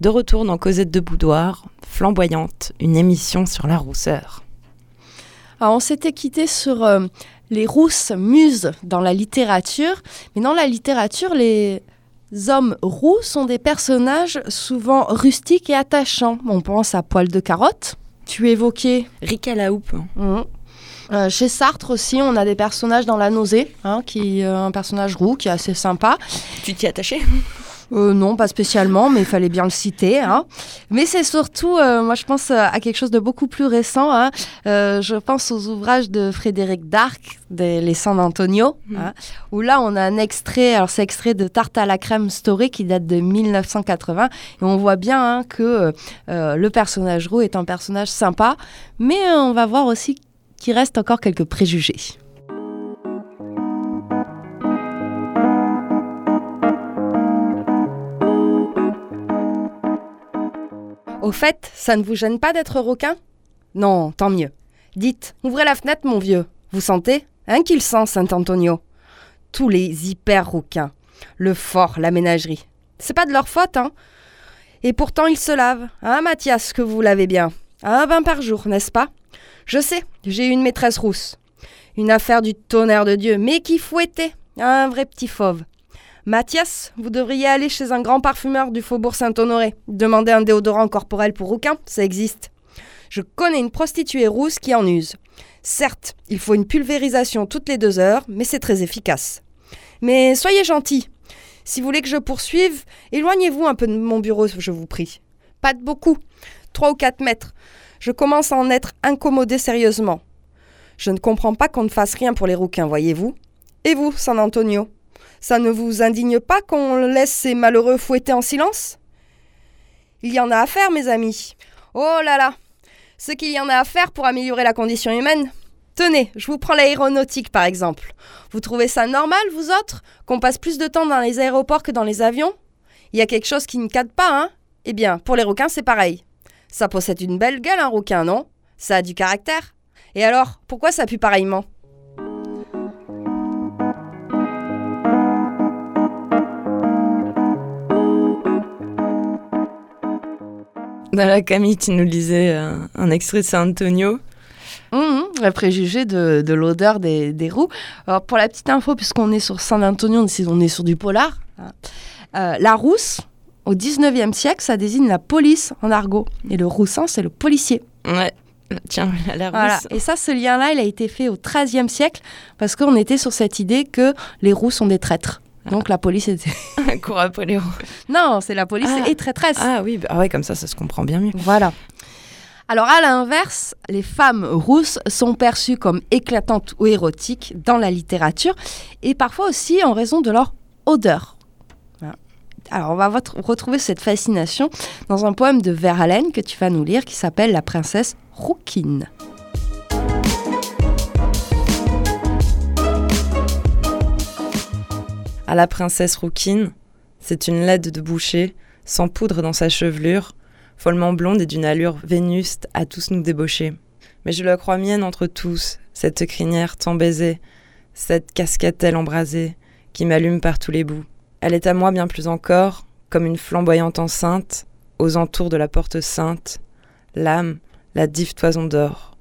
De retour dans Cosette de Boudoir, flamboyante, une émission sur la rousseur. Alors, on s'était quitté sur euh, les rousses muses dans la littérature, mais dans la littérature, les hommes roux sont des personnages souvent rustiques et attachants. On pense à Poil de Carotte. Tu évoquais Rika la houppe. Mhm. Euh, chez Sartre aussi, on a des personnages dans La Nausée, hein, qui euh, un personnage roux qui est assez sympa. Tu t'y attaché Euh, non, pas spécialement, mais il fallait bien le citer. hein. Mais c'est surtout, euh, moi je pense euh, à quelque chose de beaucoup plus récent. hein. Euh, je pense aux ouvrages de Frédéric Darc, des Les San Antonio, Mhm. hein, où là on a un extrait, alors c'est extrait de Tarte à la crème story qui date de 1980. Et on voit bien que le personnage roux est un personnage sympa, mais on va voir aussi qu'il reste encore quelques préjugés. Au fait, ça ne vous gêne pas d'être requin? Non, tant mieux. Dites, ouvrez la fenêtre, mon vieux. Vous sentez? Hein qu'il sent, Saint-Antonio Tous les hyper rouquins. Le fort, la ménagerie. C'est pas de leur faute, hein? Et pourtant, ils se lavent. Hein, Mathias, que vous lavez bien? Un bain par jour, n'est-ce pas? Je sais, j'ai une maîtresse rousse. Une affaire du tonnerre de Dieu, mais qui fouettait Un vrai petit fauve. Mathias, vous devriez aller chez un grand parfumeur du faubourg Saint-Honoré. Demander un déodorant corporel pour rouquin, ça existe. Je connais une prostituée rousse qui en use. Certes, il faut une pulvérisation toutes les deux heures, mais c'est très efficace. Mais soyez gentil. Si vous voulez que je poursuive, éloignez-vous un peu de mon bureau, je vous prie. Pas de beaucoup. Trois ou quatre mètres. Je commence à en être incommodé sérieusement. Je ne comprends pas qu'on ne fasse rien pour les rouquins, voyez-vous. Et vous, San Antonio? Ça ne vous indigne pas qu'on laisse ces malheureux fouetter en silence? Il y en a à faire, mes amis. Oh là là Ce qu'il y en a à faire pour améliorer la condition humaine Tenez, je vous prends l'aéronautique par exemple. Vous trouvez ça normal, vous autres, qu'on passe plus de temps dans les aéroports que dans les avions? Il y a quelque chose qui ne cadre pas, hein? Eh bien, pour les requins, c'est pareil. Ça possède une belle gueule, un requin, non? Ça a du caractère. Et alors, pourquoi ça pue pareillement? Dans la Camille, tu nous lisais euh, un extrait de San Antonio. Hum, un préjugé de, de l'odeur des, des roues. Alors, pour la petite info, puisqu'on est sur San Antonio, on est- sur du polar. hein. Euh, la rousse, au 19e siècle, ça désigne la police en argot. Et le roussin, c'est le policier. Ouais. Tiens, la Voilà. Et ça, ce lien-là, il a été fait au 13e siècle, parce qu'on était sur cette idée que les roux sont des traîtres. Donc la police était... Cours après roues. Non, c'est la police Ah. est traîtresse. Ah oui, bah, ah ouais, comme ça, ça se comprend bien mieux. Voilà. Alors à l'inverse, les femmes rousses sont perçues comme éclatantes ou érotiques dans la littérature et parfois aussi en raison de leur odeur. Alors on va retrouver cette fascination dans un poème de Verhaeren que tu vas nous lire qui s'appelle La princesse rouquine. À la princesse rouquine, c'est une laide de boucher, sans poudre dans sa chevelure, follement blonde et d'une allure vénuste à tous nous débaucher. Mais je la crois mienne entre tous, cette crinière tant baisée, cette cascatelle embrasée, qui m'allume par tous les bouts. Elle est à moi bien plus encore, comme une flamboyante enceinte, aux entours de la porte sainte, l'âme, la dive toison d'or.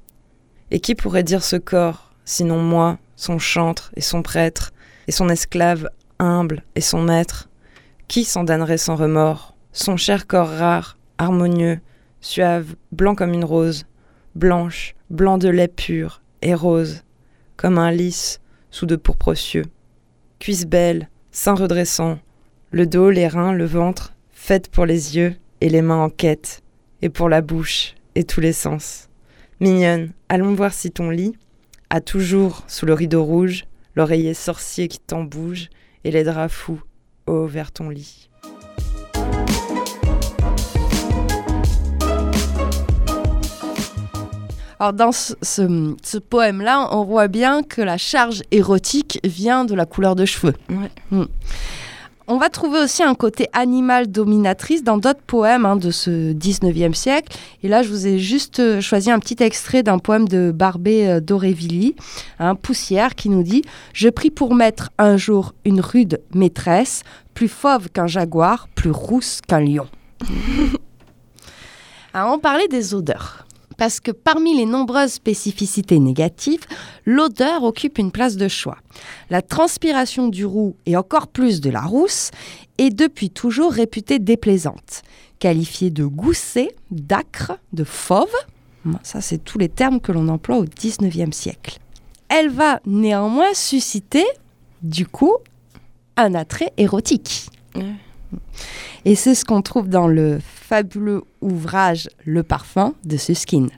Et qui pourrait dire ce corps, sinon moi, son chantre et son prêtre, et son esclave humble et son maître Qui s'en damnerait sans remords? Son cher corps rare, harmonieux, suave, blanc comme une rose, blanche, blanc de lait pur et rose, comme un lys sous de pourpres cieux. Cuisse belle, sein redressant, le dos, les reins, le ventre, faite pour les yeux et les mains en quête, et pour la bouche et tous les sens. Mignonne, allons voir si ton lit a toujours, sous le rideau rouge, l'oreiller sorcier qui t'en bouge et les draps fous, oh, vers ton lit. Alors dans ce, ce- ce poème-là, on voit bien que la charge érotique vient de la couleur de cheveux. Ouais. Mm. On va trouver aussi un côté animal dominatrice dans d'autres poèmes hein, de ce 19e siècle. Et là, je vous ai juste euh, choisi un petit extrait d'un poème de Barbé euh, d'Aurevilly, hein, Poussière, qui nous dit « Je pris pour maître un jour une rude maîtresse, plus fauve qu'un jaguar, plus rousse qu'un lion. Alors, on parlait des odeurs. Parce que parmi les nombreuses spécificités négatives, l'odeur occupe une place de choix. La transpiration du roux et encore plus de la rousse est depuis toujours réputée déplaisante, qualifiée de goussée, d'acre, de fauve. Ça, c'est tous les termes que l'on emploie au XIXe siècle. Elle va néanmoins susciter, du coup, un attrait érotique. Et c'est ce qu'on trouve dans le fabuleux ouvrage Le parfum de Susskind.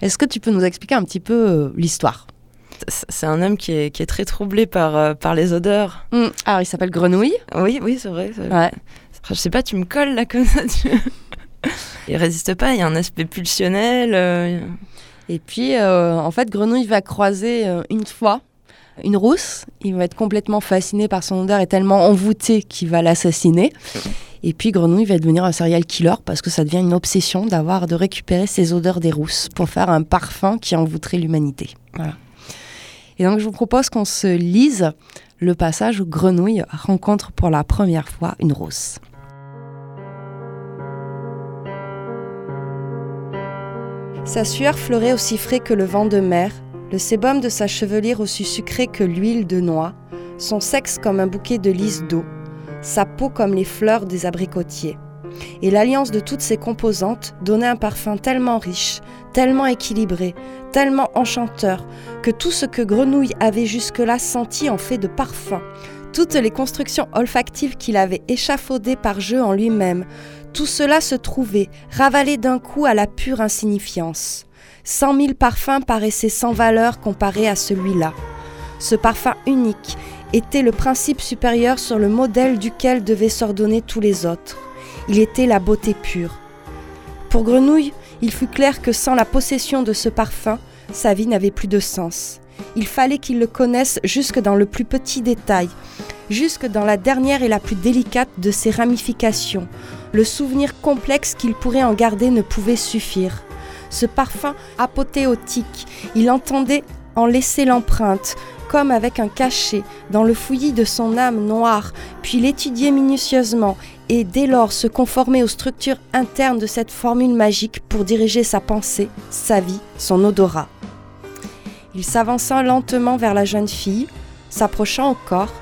Est-ce que tu peux nous expliquer un petit peu euh, l'histoire? C'est un homme qui est, qui est très troublé par, euh, par les odeurs. Hmm, Alors, il s'appelle Grenouille. Oui, oui, c'est vrai. c'est- Ouais. Je sais pas, tu me colles là comme ça. Tu... il résiste pas, il y a un aspect pulsionnel. euh, Et puis, euh, en fait, Grenouille va croiser une fois une rousse. Il va être complètement fasciné par son odeur et tellement envoûté qu'il va l'assassiner. Et puis, Grenouille va devenir un serial killer parce que ça devient une obsession d'avoir de récupérer ces odeurs des rousses pour faire un parfum qui envoûterait l'humanité. Et donc, je vous propose qu'on se lise le passage où Grenouille rencontre pour la première fois une rousse. Sa sueur fleurait aussi frais que le vent de mer, le sébum de sa chevelure aussi sucré que l'huile de noix, son sexe comme un bouquet de lys d'eau, sa peau comme les fleurs des abricotiers. Et l'alliance de toutes ces composantes donnait un parfum tellement riche, tellement équilibré, tellement enchanteur, que tout ce que Grenouille avait jusque-là senti en fait de parfum, toutes les constructions olfactives qu'il avait échafaudées par jeu en lui-même, tout cela se trouvait, ravalé d'un coup à la pure insignifiance. Cent mille parfums paraissaient sans valeur comparés à celui-là. Ce parfum unique était le principe supérieur sur le modèle duquel devaient s'ordonner tous les autres. Il était la beauté pure. Pour Grenouille, il fut clair que sans la possession de ce parfum, sa vie n'avait plus de sens. Il fallait qu'il le connaisse jusque dans le plus petit détail, jusque dans la dernière et la plus délicate de ses ramifications. Le souvenir complexe qu'il pourrait en garder ne pouvait suffire. Ce parfum apothéotique, il entendait en laisser l'empreinte, comme avec un cachet, dans le fouillis de son âme noire, puis l'étudier minutieusement et dès lors se conformer aux structures internes de cette formule magique pour diriger sa pensée, sa vie, son odorat. Il s'avança lentement vers la jeune fille, s'approcha encore,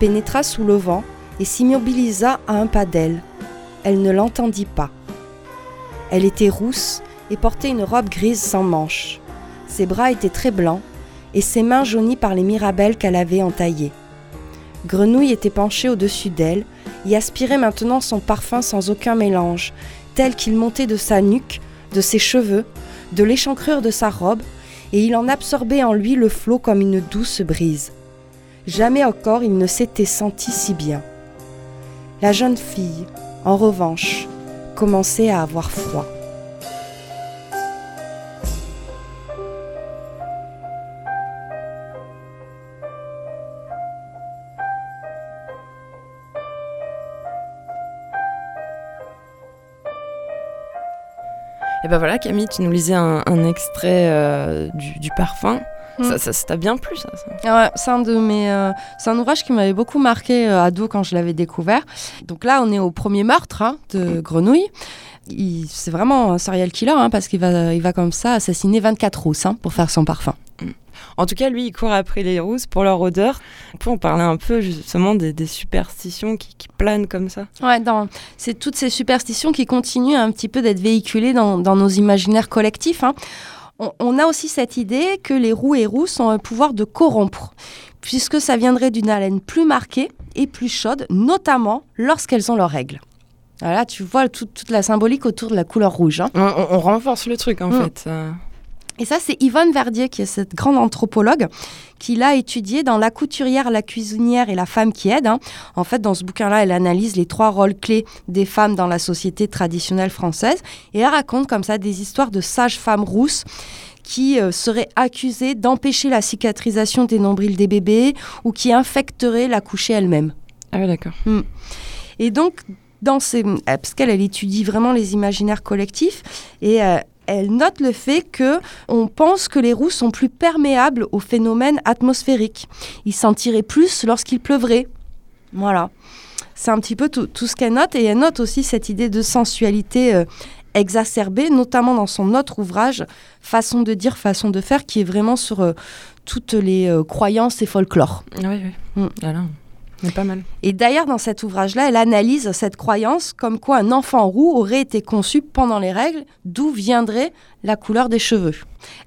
pénétra sous le vent et s'immobilisa à un pas d'elle. Elle ne l'entendit pas. Elle était rousse et portait une robe grise sans manches. Ses bras étaient très blancs et ses mains jaunies par les mirabelles qu'elle avait entaillées. Grenouille était penchée au-dessus d'elle et aspirait maintenant son parfum sans aucun mélange, tel qu'il montait de sa nuque, de ses cheveux, de l'échancrure de sa robe, et il en absorbait en lui le flot comme une douce brise. Jamais encore il ne s'était senti si bien. La jeune fille, en revanche, commençait à avoir froid. Et ben voilà, Camille, tu nous lisais un, un extrait euh, du, du parfum. Mm. Ça, ça, ça t'a bien plu, ça, ça? Ah ouais, c'est un de mes, euh, c'est un ouvrage qui m'avait beaucoup marqué euh, ado quand je l'avais découvert. Donc là, on est au premier meurtre hein, de Grenouille. C'est vraiment un serial killer hein, parce qu'il va, il va comme ça assassiner 24 rousses hein, pour faire son parfum. En tout cas, lui, il court après les rousses pour leur odeur. On peut en parler un peu justement des, des superstitions qui, qui planent comme ça. Ouais, c'est toutes ces superstitions qui continuent un petit peu d'être véhiculées dans, dans nos imaginaires collectifs. hein. On, on a aussi cette idée que les roux et rousses ont un pouvoir de corrompre, puisque ça viendrait d'une haleine plus marquée et plus chaude, notamment lorsqu'elles ont leurs règles. Voilà, tu vois tout- toute la symbolique autour de la couleur rouge. hein. On, renforce le truc, en Mm. fait. euh. Et ça, c'est Yvonne Verdier, qui est cette grande anthropologue, qui l'a étudié dans La couturière, la cuisinière et la femme qui aide. hein. En fait, dans ce bouquin-là, elle analyse les trois rôles clés des femmes dans la société traditionnelle française. Et elle raconte comme ça des histoires de sages-femmes rousses qui euh, seraient accusées d'empêcher la cicatrisation des nombrils des bébés ou qui infecteraient la couchée elle-même. Ah ouais, d'accord. Et donc, dans euh, parce qu'elle elle étudie vraiment les imaginaires collectifs et euh, elle note le fait que on pense que les roux sont plus perméables aux phénomènes atmosphériques. Ils sentiraient plus lorsqu'il pleuvrait. Voilà. C'est un petit peu tout, tout ce qu'elle note. Et elle note aussi cette idée de sensualité euh, exacerbée, notamment dans son autre ouvrage, Façon de dire, façon de faire, qui est vraiment sur euh, toutes les croyances et folklore. Oui, oui. Mm. Voilà. Mais pas mal. Et d'ailleurs, dans cet ouvrage-là, elle analyse cette croyance comme quoi un enfant roux aurait été conçu pendant les règles, d'où viendrait la couleur des cheveux.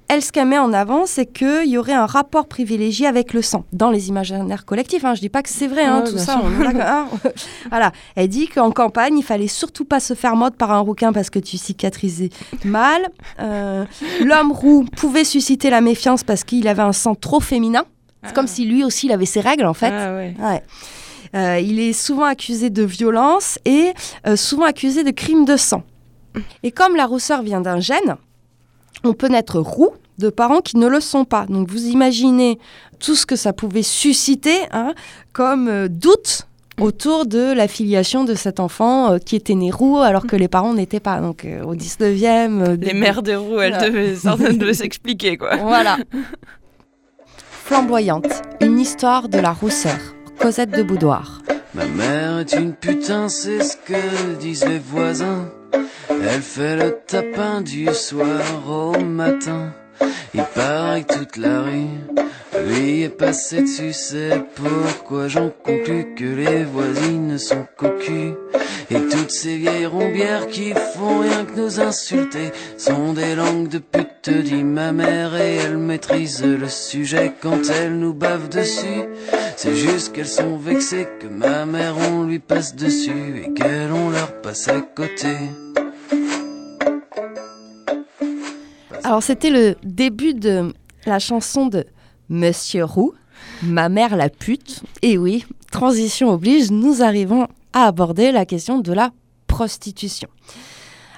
Elle, ce qu'elle met en avant, c'est qu'il y aurait un rapport privilégié avec le sang dans les imaginaires collectifs. Hein. Je dis pas que c'est vrai, hein, Ouais, tout ça. on hein. voilà. Elle dit qu'en campagne, il fallait surtout pas se faire mode par un rouquin parce que tu cicatrisais mal. Euh, L'homme roux pouvait susciter la méfiance parce qu'il avait un sang trop féminin. C'est comme si lui aussi, il avait ses règles, en fait. Ah ouais. Ouais. Euh, il est souvent accusé de violence et euh, souvent accusé de crimes de sang. Et comme la rousseur vient d'un gène, on peut naître roux de parents qui ne le sont pas. Donc vous imaginez tout ce que ça pouvait susciter hein, comme euh, doute autour de la filiation de cet enfant euh, qui était né roux alors que les parents n'étaient pas. Donc euh, au 19e... euh, Les mères des roues, elles devaient devaient s'expliquer, quoi. Voilà. Une histoire de la rousseur. Cosette de Boudoir. Ma mère est une putain, c'est ce que disent les voisins. Elle fait le tapin du soir au matin. Il paraît que toute la rue lui est passée dessus. C'est pourquoi j'en conclus que les voisines sont cocus. Et toutes ces vieilles rombières qui font rien que nous insulter sont des langues de pute, dit ma mère, et elle maîtrise le sujet quand elle nous bave dessus. C'est juste qu'elles sont vexées que ma mère on lui passe dessus et qu'elles on leur passe à côté. Alors c'était le début de la chanson de Monsieur Roux, Ma mère la pute. Et oui, transition oblige, nous arrivons à aborder la question de la prostitution.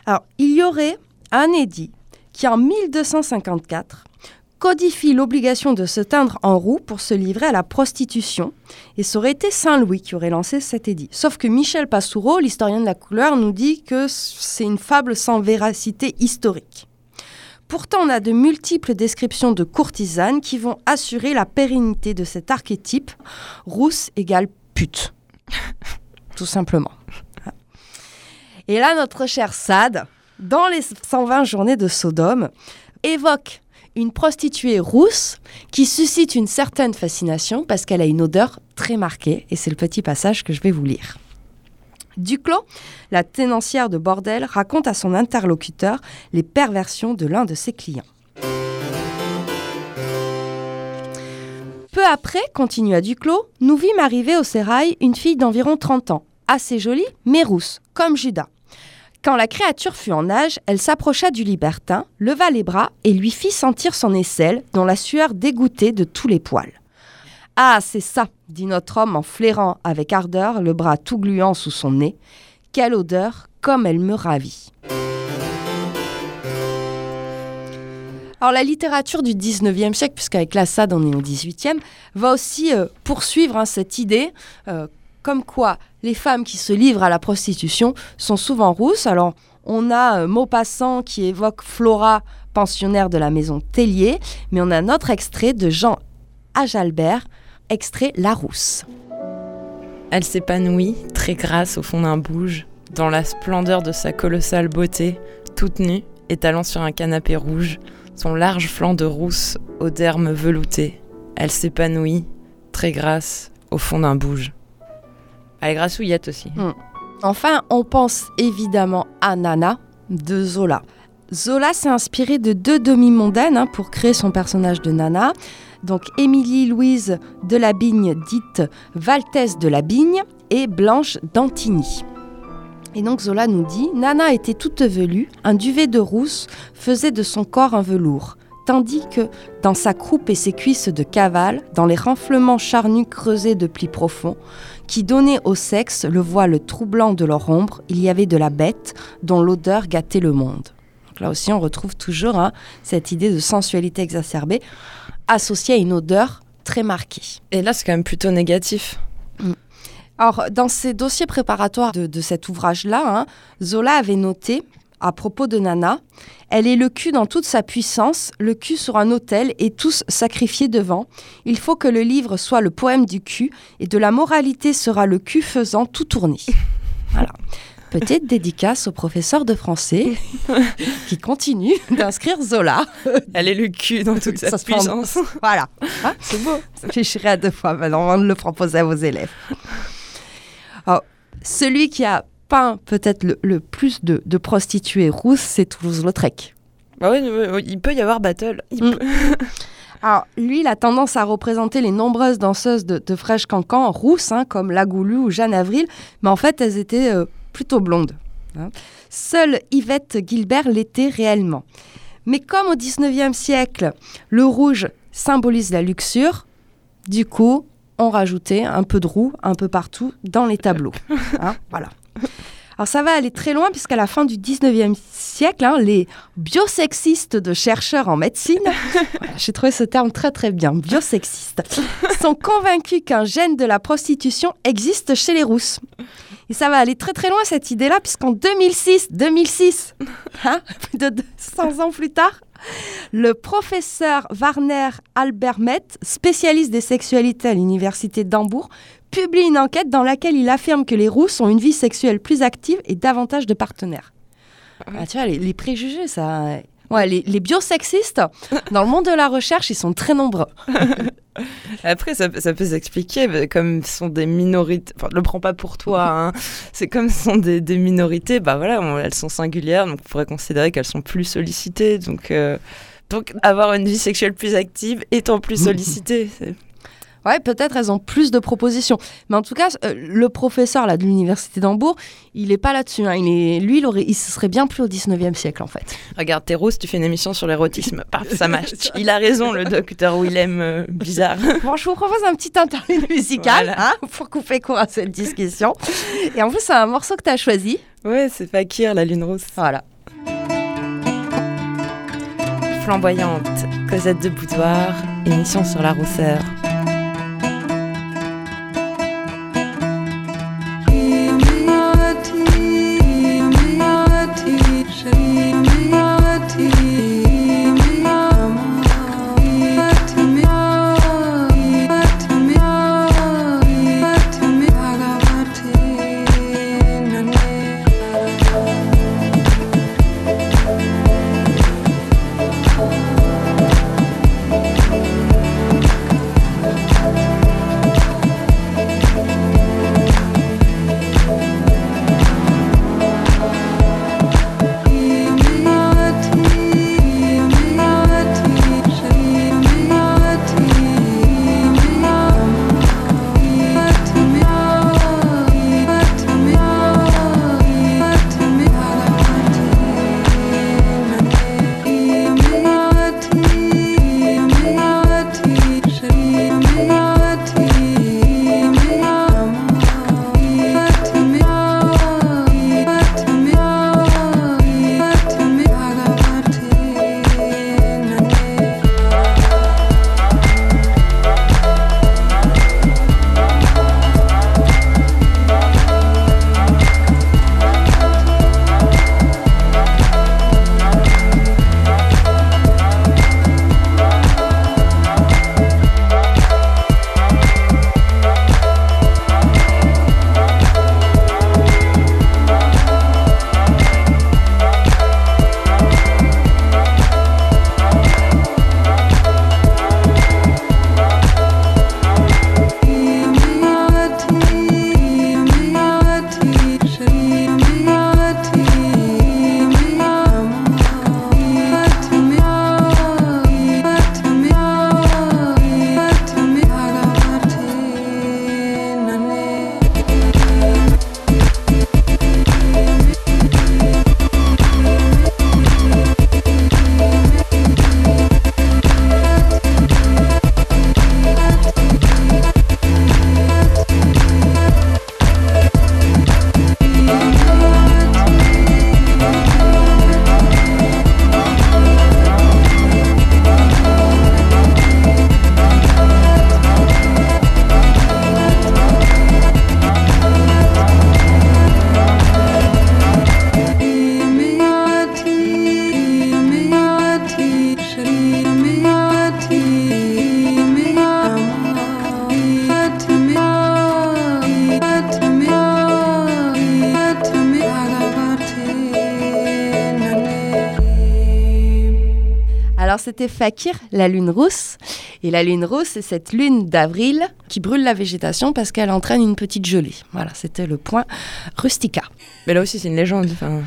Alors il y aurait un édit qui en 1254 codifie l'obligation de se teindre en roux pour se livrer à la prostitution. Et ça aurait été Saint-Louis qui aurait lancé cet édit. Sauf que Michel Passoureau, l'historien de la couleur, nous dit que c'est une fable sans véracité historique. Pourtant, on a de multiples descriptions de courtisanes qui vont assurer la pérennité de cet archétype rousse égale pute. Tout simplement. Et là, notre cher Sade, dans les 120 journées de Sodome, évoque une prostituée rousse qui suscite une certaine fascination parce qu'elle a une odeur très marquée, et c'est le petit passage que je vais vous lire. Duclos, la tenancière de bordel, raconte à son interlocuteur les perversions de l'un de ses clients. Peu après, continua Duclos, nous vîmes arriver au sérail une fille d'environ 30 ans, assez jolie, mais rousse, comme Judas. Quand la créature fut en âge, elle s'approcha du libertin, leva les bras et lui fit sentir son aisselle, dont la sueur dégoûtait de tous les poils. Ah, c'est ça, dit notre homme en flairant avec ardeur le bras tout gluant sous son nez. Quelle odeur, comme elle me ravit. Alors la littérature du 19e siècle, puisqu'avec la Sade on est au 18e, va aussi euh, poursuivre hein, cette idée euh, comme quoi les femmes qui se livrent à la prostitution sont souvent rousses. Alors on a euh, Maupassant qui évoque Flora, pensionnaire de la maison Tellier, mais on a un autre extrait de Jean Ajalbert, extrait La Rousse. Elle s'épanouit, très grasse au fond d'un bouge, dans la splendeur de sa colossale beauté, toute nue, étalant sur un canapé rouge, son large flanc de rousse aux dermes veloutés. Elle s'épanouit, très grasse, au fond d'un bouge. Elle est grassouillette aussi. Enfin, on pense évidemment à Nana de Zola. Zola s'est inspiré de deux demi-mondaines hein, pour créer son personnage de Nana. Donc Émilie Louise de la Bigne, dite Valtesse de la Bigne, et Blanche d'Antigny. Et donc Zola nous dit Nana était toute velue, un duvet de rousse faisait de son corps un velours, tandis que, dans sa croupe et ses cuisses de cavale, dans les renflements charnus creusés de plis profonds, qui donnaient au sexe le voile troublant de leur ombre, il y avait de la bête dont l'odeur gâtait le monde. Donc là aussi, on retrouve toujours hein, cette idée de sensualité exacerbée associée à une odeur très marquée. Et là, c'est quand même plutôt négatif. Alors, dans ses dossiers préparatoires de, de cet ouvrage-là, hein, Zola avait noté, à propos de Nana. Elle est le cul dans toute sa puissance, le cul sur un autel et tous sacrifiés devant. Il faut que le livre soit le poème du cul et de la moralité sera le cul faisant tout tourner. Voilà. Petite dédicace au professeur de français qui continue d'inscrire Zola. Elle est le cul dans toute sa Ça se prend- puissance. Voilà. Hein, C'est beau. Ça réfléchirai à deux fois maintenant avant de le proposer à vos élèves. Alors, celui qui a peint peut-être le, le plus de, de prostituées rousses, c'est Toulouse-Lautrec. Bah oui, il peut y avoir battle. Il Mm. peut- Alors, lui, il a tendance à représenter les nombreuses danseuses de, de Fresh Cancan rousses, hein, comme Lagoulu ou Jeanne Avril, mais en fait, elles étaient euh, plutôt blondes. hein. Seule Yvette Gilbert l'était réellement. Mais comme au 19e siècle, le rouge symbolise la luxure, du coup, on rajoutait un peu de roux un peu partout dans les tableaux. Hein, voilà. Alors ça va aller très loin puisqu'à la fin du 19e siècle, hein, les biosexistes de chercheurs en médecine, j'ai trouvé ce terme très très bien, biosexistes, sont convaincus qu'un gène de la prostitution existe chez les rousses. Et ça va aller très très loin cette idée-là puisqu'en 2006, 2006, hein, plus de 200 ans plus tard, le professeur Warner Albermet, spécialiste des sexualités à l'université d'Hambourg, publie une enquête dans laquelle il affirme que les rousses ont une vie sexuelle plus active et davantage de partenaires. Ah, tu vois, les, les préjugés, ça. Ouais, les, les biosexistes, dans le monde de la recherche, ils sont très nombreux. Après, ça, peut- ça peut s'expliquer, comme ce sont des minorités. Enfin, le prends pas pour toi, hein. C'est comme ce sont des, des minorités, bah voilà, on- elles sont singulières, donc on pourrait considérer qu'elles sont plus sollicitées. Donc, euh, donc, avoir une vie sexuelle plus active étant plus sollicitée. Ouais, peut-être elles ont plus de propositions. Mais en tout cas, euh, le professeur là, de l'université d'Hambourg, il est pas là-dessus. hein. Il est, lui, il, aurait, il serait bien plus au 19e siècle, en fait. Regarde, t'es rose, tu fais une émission sur l'érotisme. Paf, ça marche. Il a raison, le docteur Willem euh, Bizarre. Bon, je vous propose un petit interlude musical Voilà. hein, pour couper court à cette discussion. Et en plus, c'est un morceau que tu as choisi. Ouais, c'est Fakir, la lune rose. Voilà. Flamboyante, Cosette de Boudoir, émission sur la rousseur. C'était Fakir, la lune rousse. Et la lune rousse, c'est cette lune d'avril qui brûle la végétation parce qu'elle entraîne une petite gelée. Voilà, c'était le point rustica. Mais là aussi, c'est une légende. Enfin,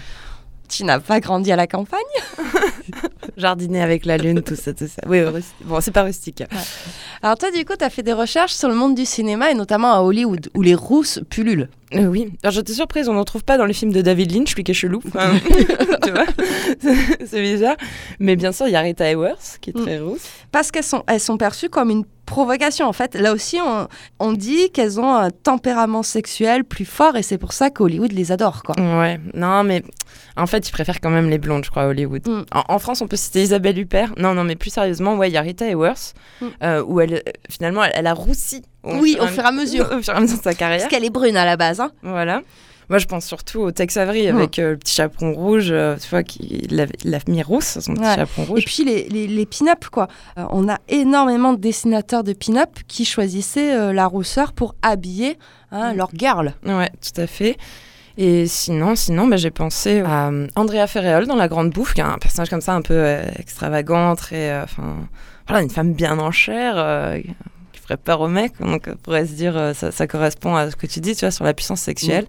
Tu n'as pas grandi à la campagne? Jardiner avec la lune, tout ça, tout ça. Oui, bon, c'est pas rustique. Alors toi, du coup, tu as fait des recherches sur le monde du cinéma et notamment à Hollywood, où les rousses pullulent. Euh, oui. Alors j'étais surprise, on n'en trouve pas dans les films de David Lynch, lui qui est chelou. Enfin, tu vois C'est bizarre. Mais bien sûr, il y a Rita Hayworth, qui est très rousse. Parce qu'elles sont, elles sont perçues comme une provocation. En fait, là aussi, on, on dit qu'elles ont un tempérament sexuel plus fort et c'est pour ça qu'Hollywood les adore. Quoi. Ouais, non, mais en fait, ils préfèrent quand même les blondes, je crois, à Hollywood. Mm. En, en France, on peut citer Isabelle Huppert. Non, non, mais plus sérieusement, ouais, il y a Rita Hayworth, Mm. euh, où elle, euh, finalement, elle, elle a roussi. Oui, au fur et à mesure. Au fur et à mesure de sa carrière. Parce qu'elle est brune à la base. hein. Voilà. Moi, je pense surtout au Tex Avery Mm. avec euh, le petit chaperon rouge, euh, tu vois, qui l'a mis rousse, son petit Ouais. chaperon Et rouge. puis les, les, les pin-up, quoi. Euh, on a énormément de dessinateurs de pin-up qui choisissaient la rousseur pour habiller hein, Mm. leur girl. Ouais, tout à fait. Et sinon, sinon bah, j'ai pensé à Andrea Ferreol dans La Grande Bouffe, qui est un personnage comme ça un peu extravagant, très. Enfin, voilà, une femme bien en chair, qui ferait peur aux mecs. Donc, on pourrait se dire, euh, ça, ça correspond à ce que tu dis, tu vois, sur la puissance sexuelle.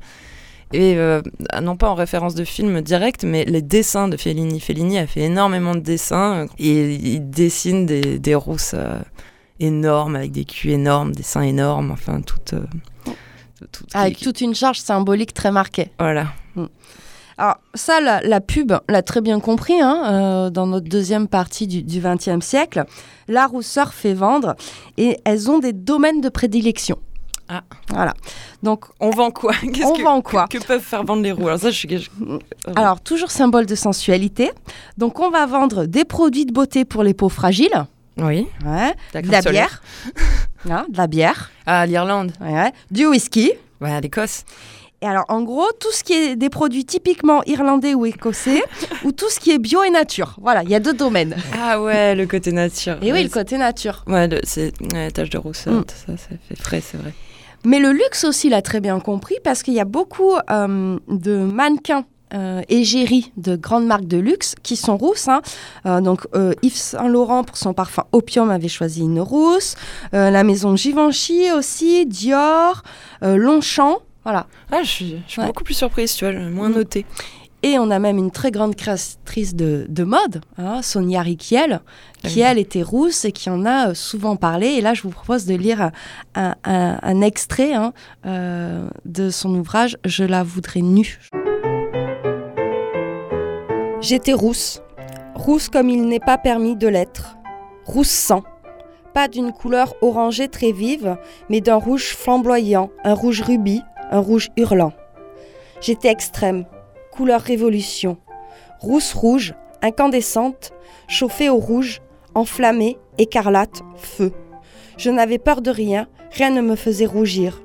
Et euh, non pas en référence de film direct, mais les dessins de Fellini. Fellini a fait énormément de dessins et il dessine des, des rousses euh, énormes, avec des culs énormes, des seins énormes, enfin, tout. euh, tout- Avec toute une charge symbolique très marquée. Voilà. Alors ça, la, la pub l'a très bien compris hein, euh, dans notre deuxième partie du XXe siècle. La rousseur fait vendre et elles ont des domaines de prédilection. Ah. Voilà. Donc, On vend quoi? Qu'est-ce on que, vend quoi? que peuvent faire vendre les roues? Alors ça, je suis... je- Alors, toujours symbole de sensualité. Donc, on va vendre des produits de beauté pour les peaux fragiles. Oui. Ouais. De la solaire. bière. Hein, de la bière. Ah, l'Irlande. Ouais. Du whisky. Ouais, l'Écosse. Et alors, en gros, tout ce qui est des produits typiquement irlandais ou écossais, ou tout ce qui est bio et nature. Voilà, il y a deux domaines. Ah ouais, le côté nature. Et oui, le côté nature. Ouais, c'est ouais, tache de rousseur, Mm. tout ça, ça fait frais, c'est vrai. Mais le luxe aussi l'a très bien compris parce qu'il y a beaucoup euh, de mannequins euh, égéries de grandes marques de luxe qui sont rousses. hein. Euh, donc euh, Yves Saint Laurent pour son parfum Opium avait choisi une rousse. La maison Givenchy aussi, Dior, Longchamp. Voilà. Ah, je suis, je suis Ouais. beaucoup plus surprise, tu vois, moins Mm. noté. Et on a même une très grande créatrice de, de mode, hein, Sonia Riquiel, qui Oui. elle était rousse et qui en a euh, souvent parlé. Et là, je vous propose de lire un, un- un extrait hein, euh, de son ouvrage Je la voudrais nue. J'étais rousse, rousse comme il n'est pas permis de l'être, rousse sang. Pas d'une couleur orangée très vive, mais d'un rouge flamboyant, un rouge rubis, un rouge hurlant. J'étais extrême, couleur révolution, rousse rouge, incandescente, chauffée au rouge, enflammée, écarlate, feu. Je n'avais peur de rien, rien ne me faisait rougir.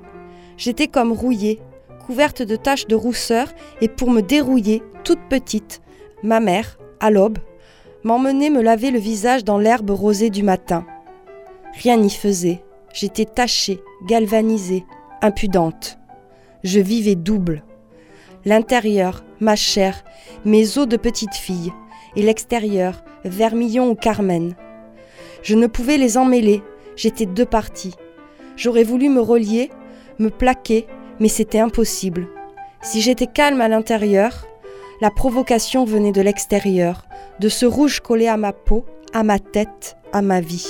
J'étais comme rouillée, couverte de taches de rousseur, et pour me dérouiller, toute petite, ma mère, à l'aube, m'emmenait me laver le visage dans l'herbe rosée du matin. Rien n'y faisait, j'étais tachée, galvanisée, impudente. Je vivais double. L'intérieur, ma chair, mes os de petite fille, et l'extérieur, vermillon ou carmen. Je ne pouvais les emmêler, j'étais deux parties. J'aurais voulu me relier, me plaquer, mais c'était impossible. Si j'étais calme à l'intérieur, la provocation venait de l'extérieur, de ce rouge collé à ma peau, à ma tête, à ma vie.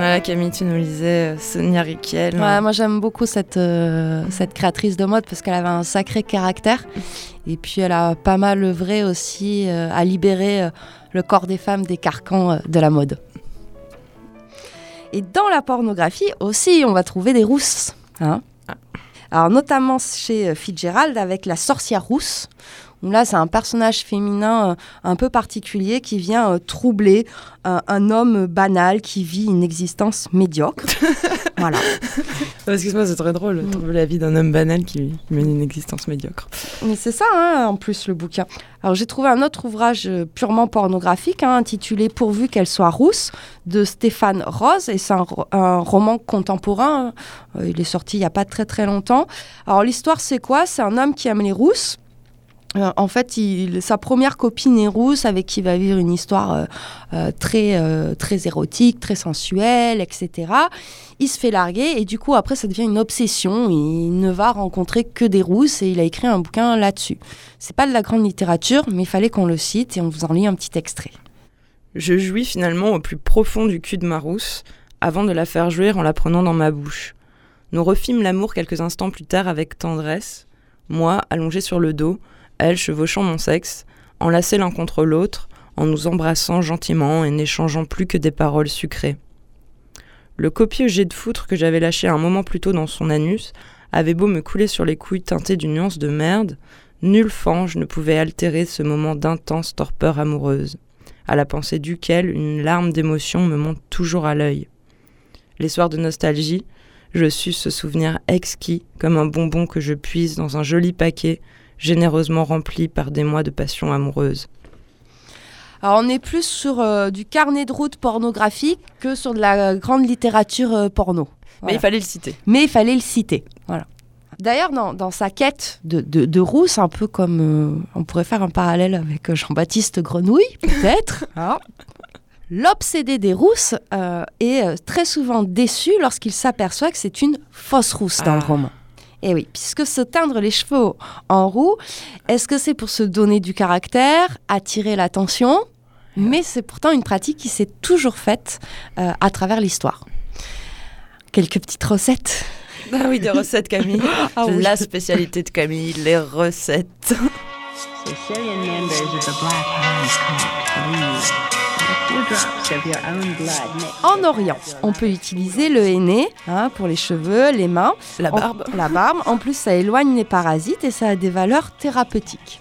Voilà, Camille, tu nous lisais euh, Sonia Riquel. Ouais, moi j'aime beaucoup cette, euh, cette créatrice de mode parce qu'elle avait un sacré caractère. Et puis elle a pas mal œuvré aussi euh, à libérer euh, le corps des femmes des carcans de la mode. Et dans la pornographie aussi, on va trouver des rousses. hein. Alors notamment chez Fitzgerald avec la sorcière rousse. Là, c'est un personnage féminin euh, un peu particulier qui vient euh, troubler un, un homme banal qui vit une existence médiocre. voilà. Excuse-moi, c'est très drôle. Mm. Trouver la vie d'un homme banal qui, mène une existence médiocre. Mais c'est ça, hein, en plus, le bouquin. Alors, j'ai trouvé un autre ouvrage euh, purement pornographique, hein, intitulé Pourvu qu'elle soit rousse, de Stéphane Rose. Et c'est un, ro- un roman contemporain. Euh, il est sorti il n'y a pas très très longtemps. Alors, l'histoire, c'est quoi? C'est un homme qui aime les rousses. Euh, en fait, il, sa première copine est rousse avec qui il va vivre une histoire euh, euh, très, très érotique, très sensuelle, etc. Il se fait larguer et du coup, après, ça devient une obsession. Il ne va rencontrer que des rousses et il a écrit un bouquin là-dessus. C'est pas de la grande littérature, mais il fallait qu'on le cite et on vous en lit un petit extrait. Je jouis finalement au plus profond du cul de ma rousse, avant de la faire jouir en la prenant dans ma bouche. Nous refîmes l'amour quelques instants plus tard avec tendresse, moi allongé sur le dos, elle chevauchant mon sexe, enlacés l'un contre l'autre, en nous embrassant gentiment et n'échangeant plus que des paroles sucrées. Le copieux jet de foutre que j'avais lâché un moment plus tôt dans son anus avait beau me couler sur les couilles teintées d'une nuance de merde, nul fange ne pouvait altérer ce moment d'intense torpeur amoureuse, à la pensée duquel une larme d'émotion me monte toujours à l'œil. Les soirs de nostalgie, je sus ce souvenir exquis comme un bonbon que je puise dans un joli paquet généreusement rempli par des mois de passion amoureuse. Alors, on est plus sur euh, du carnet de route pornographique que sur de la grande littérature euh, porno. Mais il fallait le citer. Mais il fallait le citer. Voilà. D'ailleurs, dans, dans sa quête de, de, de rousse, un peu comme euh, on pourrait faire un parallèle avec Jean-Baptiste Grenouille, peut-être, hein, l'obsédé des rousses euh, est très souvent déçu lorsqu'il s'aperçoit que c'est une fausse rousse dans le Ah. roman. Et oui, puisque se teindre les cheveux en roux, est-ce que c'est pour se donner du caractère, attirer l'attention? Mais c'est pourtant une pratique qui s'est toujours faite euh, à travers l'histoire. Quelques petites recettes Ah oui, des recettes, Camille. Ah oui. La spécialité de Camille, les recettes. En Orient, on peut utiliser le henné hein, pour les cheveux, les mains, La barbe. la barbe. En plus, ça éloigne les parasites et ça a des valeurs thérapeutiques.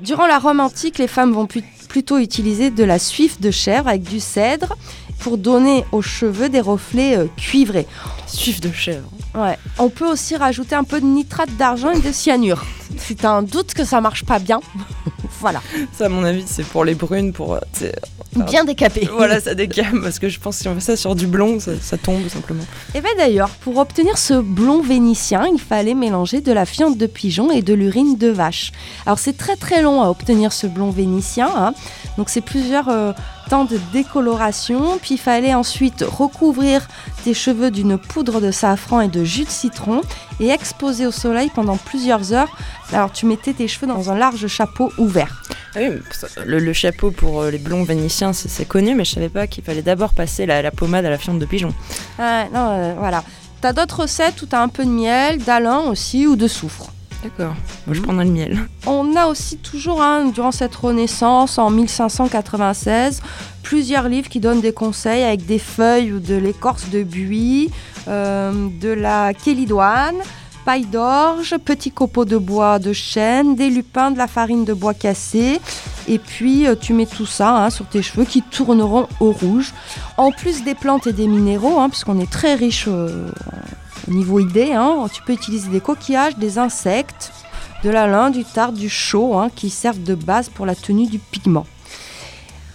Durant la Rome antique, les femmes vont plutôt utiliser de la suif de chèvre avec du cèdre pour donner aux cheveux des reflets euh, cuivrés. Suif de chèvre. Ouais. On peut aussi rajouter un peu de nitrate d'argent et de cyanure. Si t'as un doute que ça marche pas bien, voilà. Ça, à mon avis, c'est pour les brunes, pour. euh, sais, Bien décapé. Voilà, ça décame, parce que je pense que si on fait ça sur du blond, ça, ça tombe simplement. Et bien d'ailleurs, pour obtenir ce blond vénitien, il fallait mélanger de la fiente de pigeon et de l'urine de vache. Alors c'est très très long à obtenir ce blond vénitien, hein. donc c'est plusieurs euh, temps de décoloration, puis il fallait ensuite recouvrir tes cheveux d'une poudre de safran et de jus de citron et exposer au soleil pendant plusieurs heures. Alors tu mettais tes cheveux dans un large chapeau ouvert. Ah oui, le, le chapeau pour euh, les blonds vénitiens, c'est connu, mais je savais pas qu'il fallait d'abord passer la, la pommade à la fiente de pigeon. Ouais, non, euh, voilà. T'as d'autres recettes où t'as un peu de miel, d'alun aussi ou de soufre? D'accord. Moi, je prendrai le miel. On a aussi toujours, hein, durant cette renaissance, en 1596, plusieurs livres qui donnent des conseils avec des feuilles ou de l'écorce de buis, euh, de la kélidoine, paille d'orge, petits copeaux de bois de chêne, des lupins, de la farine de bois cassé. Et puis, euh, tu mets tout ça hein, sur tes cheveux qui tourneront au rouge. En plus des plantes et des minéraux, hein, puisqu'on est très riche euh, niveau idée, hein, tu peux utiliser des coquillages, des insectes, de la lin, du tarte, du chaux, hein, qui servent de base pour la tenue du pigment.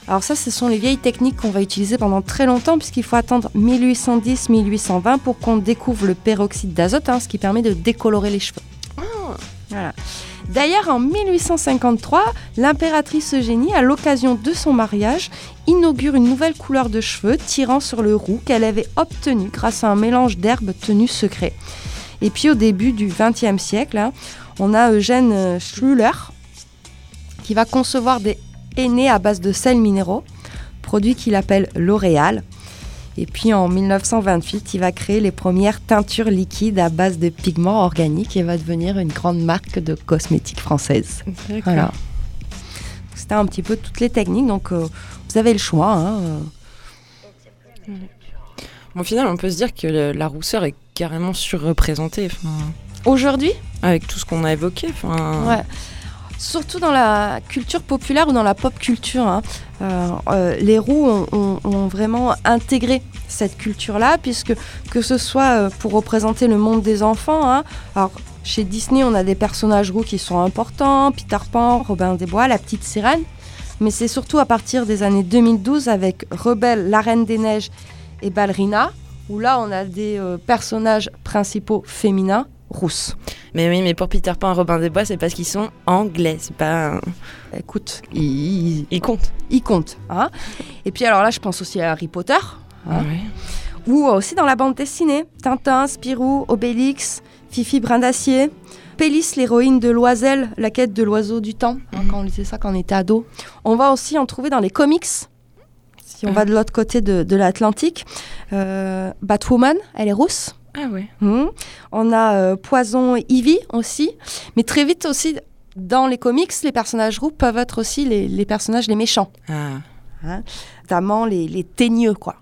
Alors ça, ce sont les vieilles techniques qu'on va utiliser pendant très longtemps, puisqu'il faut attendre 1810-1820 pour qu'on découvre le peroxyde d'azote, hein, ce qui permet de décolorer les cheveux. Voilà. D'ailleurs, en 1853, l'impératrice Eugénie, à l'occasion de son mariage, inaugure une nouvelle couleur de cheveux tirant sur le roux qu'elle avait obtenu grâce à un mélange d'herbes tenues secret. Et puis au début du XXe siècle, hein, on a Eugène euh, Schluler qui va concevoir des aînés à base de sels minéraux, produit qu'il appelle L'Oréal. Et puis en 1928, il va créer les premières teintures liquides à base de pigments organiques et va devenir une grande marque de cosmétiques française. Voilà. C'était un petit peu toutes les techniques, donc euh, vous avez le choix. hein, euh. Bon, au final, on peut se dire que le- la rousseur est carrément surreprésentée. Aujourd'hui, avec tout ce qu'on a évoqué. Ouais. Surtout dans la culture populaire ou dans la pop culture, hein. Euh, euh, les roux ont, vraiment intégré cette culture-là, puisque que ce soit euh, pour représenter le monde des enfants, hein. alors chez Disney on a des personnages roux qui sont importants, Peter Pan, Robin des Bois, la petite sirène, mais c'est surtout à partir des années 2012 avec Rebelle, la Reine des Neiges et Ballerina, où là on a des personnages principaux féminins rousses. Mais oui, mais pour Peter Pan et Robin des Bois, c'est parce qu'ils sont anglais. C'est pas. Écoute, ils, Ils comptent. ils comptent. hein. Et puis alors là, je pense aussi à Harry Potter, Hein ou aussi dans la bande dessinée. Tintin, Spirou, Obélix, Fifi Brin d'Acier, Pélis, l'héroïne de Loisel, la quête de l'oiseau du temps, hein, Mhm. quand on lisait ça quand on était ado. On va aussi en trouver dans les comics. Si on Ah. va de l'autre côté de, de l'Atlantique, Euh, Batwoman, elle est rousse. Ah ouais. Mhm. On a euh, Poison Ivy aussi. Mais très vite aussi, dans les comics, les personnages roux peuvent être aussi les, les personnages les méchants, Ah. notamment les, les teigneux, quoi.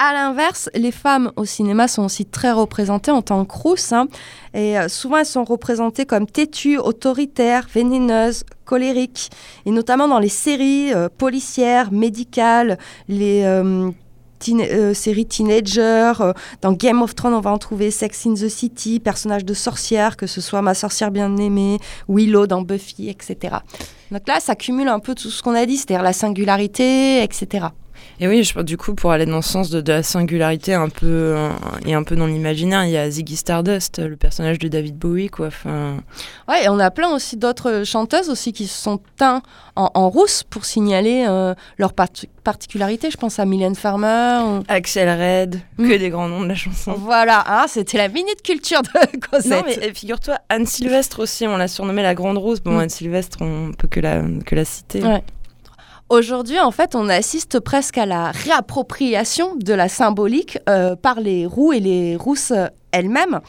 À l'inverse, les femmes au cinéma sont aussi très représentées en tant que rousses. hein. et euh, souvent, elles sont représentées comme têtues, autoritaires, vénéneuses, colériques. Et notamment dans les séries euh, policières, médicales, les euh, teen- euh, séries teenagers. euh, dans Game of Thrones, on va en trouver Sex in the City, personnages de sorcières, que ce soit Ma sorcière bien-aimée, Willow dans Buffy, etc. Donc là, ça cumule un peu tout ce qu'on a dit, c'est-à-dire la singularité, etc. Et oui, je, du coup, pour aller dans le sens de, de la singularité un peu euh, et un peu dans l'imaginaire, il y a Ziggy Stardust, le personnage de David Bowie, quoi. Enfin, Ouais, et on a plein aussi d'autres chanteuses aussi qui se sont teints en, en rousse pour signaler euh, leur parti- particularité. Je pense à Mylène Farmer. ou- Axel Red, Mm. que des grands noms de la chanson. Voilà, hein, c'était la minute culture de Cosette. Non, mais figure-toi, Anne Sylvestre aussi, on l'a surnommée la Grande Rose. Bon, Mm. Anne Sylvestre, on peut que la, que la citer. Ouais. Aujourd'hui, en fait, on assiste presque à la réappropriation de la symbolique euh, par les roux et les rousses euh, elles-mêmes.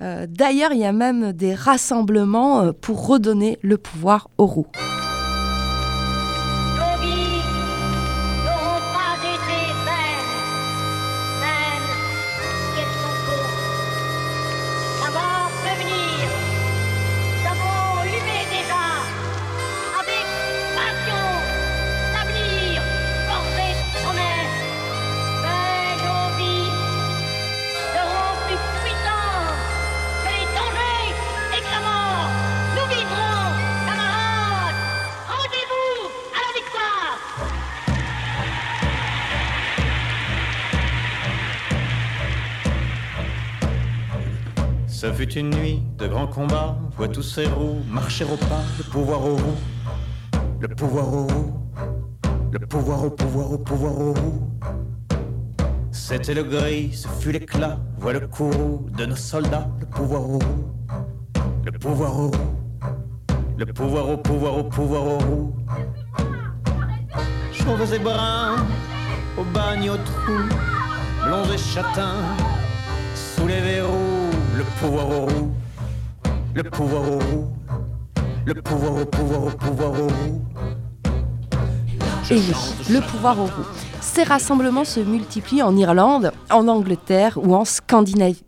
Euh, D'ailleurs, il y a même des rassemblements pour redonner le pouvoir aux roux. Fut une nuit de grands combats, voit tous ces roues marcher au pas, le pouvoir aux roues, le pouvoir aux roues, le pouvoir au pouvoir au pouvoir aux roues. C'était le gris, ce fut l'éclat, voit le courroux de nos soldats, le pouvoir aux roues, le pouvoir aux roues, le pouvoir au pouvoir au pouvoir aux roues. Chauves et bruns, au bagne au trou, blonds et châtains, sous les verrous, le pouvoir aux roues, le pouvoir aux roues, le pouvoir au pouvoir au pouvoir aux roues. Et le pouvoir aux roux. Ces rassemblements se multiplient en Irlande, en Angleterre ou en Scandinavie.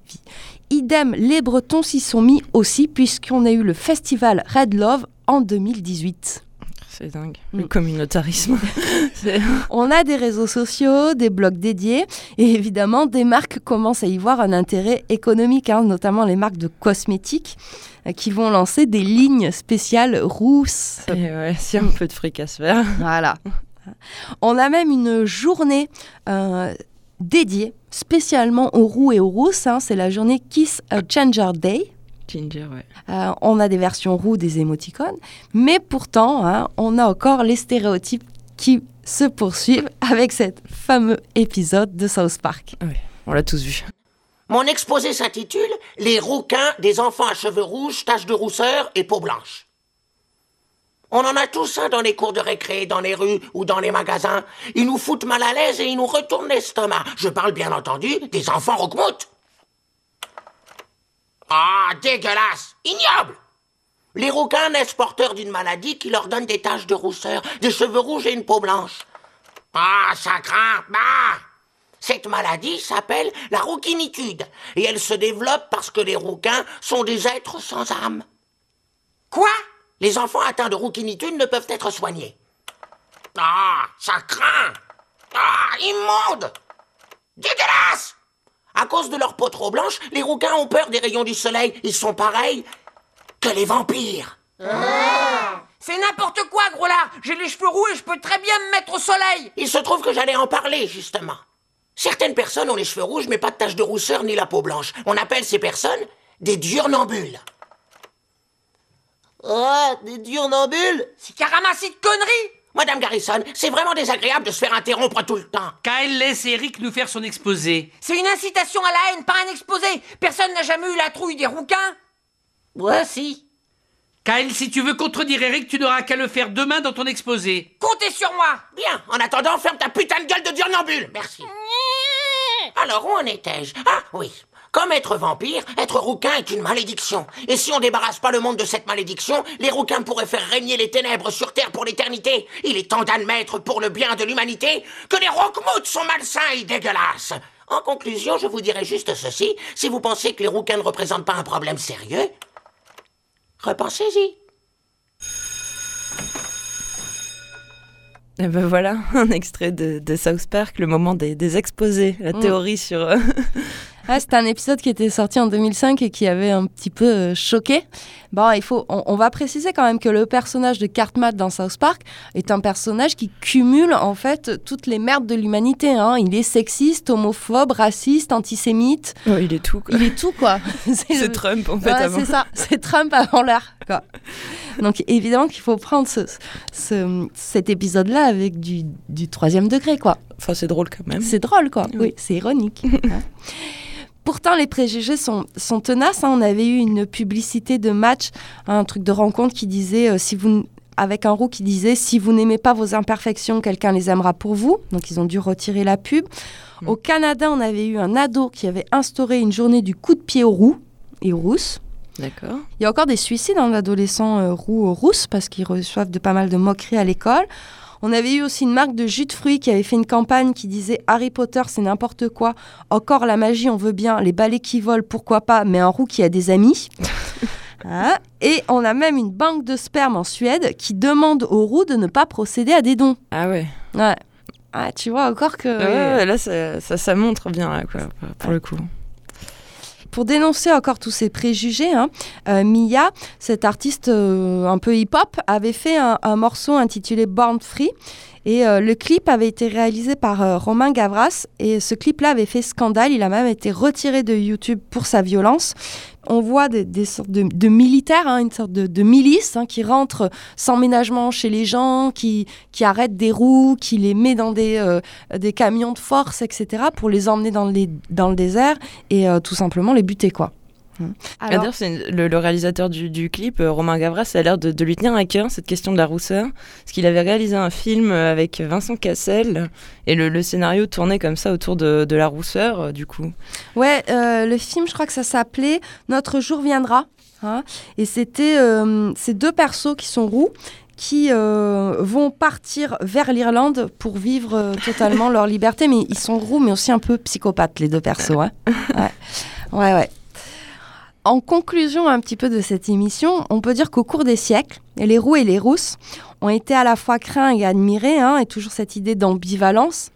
Idem, les Bretons s'y sont mis aussi puisqu'on a eu le festival Red Love en 2018. C'est dingue. Mm. Le communautarisme. C'est- On a des réseaux sociaux, des blogs dédiés et évidemment des marques commencent à y voir un intérêt économique, hein, notamment les marques de cosmétiques euh, qui vont lancer des lignes spéciales rousses. Et ouais, a un peu de fric à se faire. Voilà. On a même une journée euh, dédiée spécialement aux roux et aux rousses. hein. C'est la journée Kiss a Changer Day. Ginger, ouais. Euh, on a des versions roux des émoticônes, mais pourtant, hein, on a encore les stéréotypes qui se poursuivent avec cet fameux épisode de South Park. On l'a tous vu. Mon exposé s'intitule Les rouquins des enfants à cheveux rouges, taches de rousseur et peau blanche. On en a tous un dans les cours de récré, dans les rues ou dans les magasins. Ils nous foutent mal à l'aise et ils nous retournent l'estomac. Je parle bien entendu des enfants roquemoutes. Ah, dégueulasse. Ignoble. Les rouquins naissent porteurs d'une maladie qui leur donne des taches de rousseur, des cheveux rouges et une peau blanche. Ah, ça craint Bah. Cette maladie s'appelle la rouquinitude. Et elle se développe parce que les rouquins sont des êtres sans âme. Quoi? Les enfants atteints de rouquinitude ne peuvent être soignés. Ah, ça craint. Ah, immonde. Dégueulasse À cause de leur peau trop blanche, les rouquins ont peur des rayons du soleil. Ils sont pareils que les vampires. C'est n'importe quoi, gros lard J'ai les cheveux roux et je peux très bien me mettre au soleil Il se trouve que j'allais en parler, justement. Certaines personnes ont les cheveux rouges, mais pas de taches de rousseur ni la peau blanche. On appelle ces personnes Des diurnambules. Ah, des diurnambules? C'est ramasser de conneries Madame Garrison, c'est vraiment désagréable de se faire interrompre tout le temps. Kyle laisse Eric nous faire son exposé. C'est une incitation à la haine, pas un exposé Personne n'a jamais eu la trouille des rouquins Voici. Kyle, si tu veux contredire Eric, tu n'auras qu'à le faire demain dans ton exposé. Comptez sur moi Bien, en attendant, ferme ta putain de gueule de diurnambule. Merci. Alors, où en étais-je? Ah, oui. Comme être vampire, être rouquin est une malédiction. Et si on débarrasse pas le monde de cette malédiction, les rouquins pourraient faire régner les ténèbres sur Terre pour l'éternité. Il est temps d'admettre, pour le bien de l'humanité, que les roquemoutes sont malsains et dégueulasses. En conclusion, je vous dirai juste ceci. Si vous pensez que les rouquins ne représentent pas un problème sérieux, repensez-y. Et ben voilà, un extrait de, de South Park, le moment des, des exposés, la Mm. théorie sur... Ah, c'était un épisode qui était sorti en 2005 et qui avait un petit peu euh, choqué. Bon, il faut, on, on va préciser quand même que le personnage de Cartman dans South Park est un personnage qui cumule en fait toutes les merdes de l'humanité. hein. Il est sexiste, homophobe, raciste, antisémite. oh, il est tout, quoi. Il est tout quoi. C'est le- Trump, en fait, Ouais, avant. c'est ça, c'est Trump avant l'heure. quoi. Donc évidemment qu'il faut prendre ce, ce- cet épisode-là avec du, du troisième degré, quoi. Enfin, c'est drôle quand même. C'est drôle, quoi. Oui. Oui, c'est ironique. hein. Pourtant, les préjugés sont, sont tenaces. hein. On avait eu une publicité de match, un truc de rencontre qui disait, euh, si vous, n- avec un roux qui disait, si vous n'aimez pas vos imperfections, quelqu'un les aimera pour vous. Donc, ils ont dû retirer la pub. Au Canada, on avait eu un ado qui avait instauré une journée du coup de pied aux roux et aux rousses. D'accord. Il y a encore des suicides en adolescents euh, roux aux rousses parce qu'ils reçoivent de pas mal de moqueries à l'école. On avait eu aussi une marque de jus de fruits qui avait fait une campagne qui disait Harry Potter, c'est n'importe quoi. Encore la magie, on veut bien. Les balais qui volent, pourquoi pas. Mais un roux qui a des amis. Hein? Et on a même une banque de sperme en Suède qui demande aux roux de ne pas procéder à des dons. Ah ouais. Ouais. Ah, tu vois encore que. Ouais, là, ça, ça, ça montre bien, là, quoi, pour le coup. Pour dénoncer encore tous ces préjugés, hein, euh, Mia, cette artiste euh, un peu hip-hop, avait fait un, un morceau intitulé Born Free. Et euh, le clip avait été réalisé par euh, Romain Gavras. Et ce clip-là avait fait scandale. Il a même été retiré de YouTube pour sa violence. On voit des, sortes de, militaires, hein, une sorte de, milice hein, qui rentre sans ménagement chez les gens, qui, qui arrête des roues, qui les met dans des, euh, des camions de force, etc., pour les emmener dans, dans le désert et tout simplement les buter, quoi. Dire, c'est une- le, le réalisateur du, du clip, euh, Romain Gavras, ça a l'air de, de lui tenir à cœur cette question de la rousseur, parce qu'il avait réalisé un film euh, avec Vincent Cassel, et le, le scénario tournait comme ça autour de, de la rousseur, euh, du coup. Ouais, euh, le film, je crois que ça s'appelait Notre jour viendra. hein. et c'était euh, ces deux persos qui sont roux qui euh, vont partir vers l'Irlande pour vivre euh, totalement leur liberté. Mais ils sont roux, mais aussi un peu psychopathes, les deux persos. hein. Ouais, ouais. ouais. En conclusion un petit peu de cette émission, on peut dire qu'au cours des siècles, les roux et les rousses ont été à la fois craints et admirés, hein, et toujours cette idée d'ambivalence.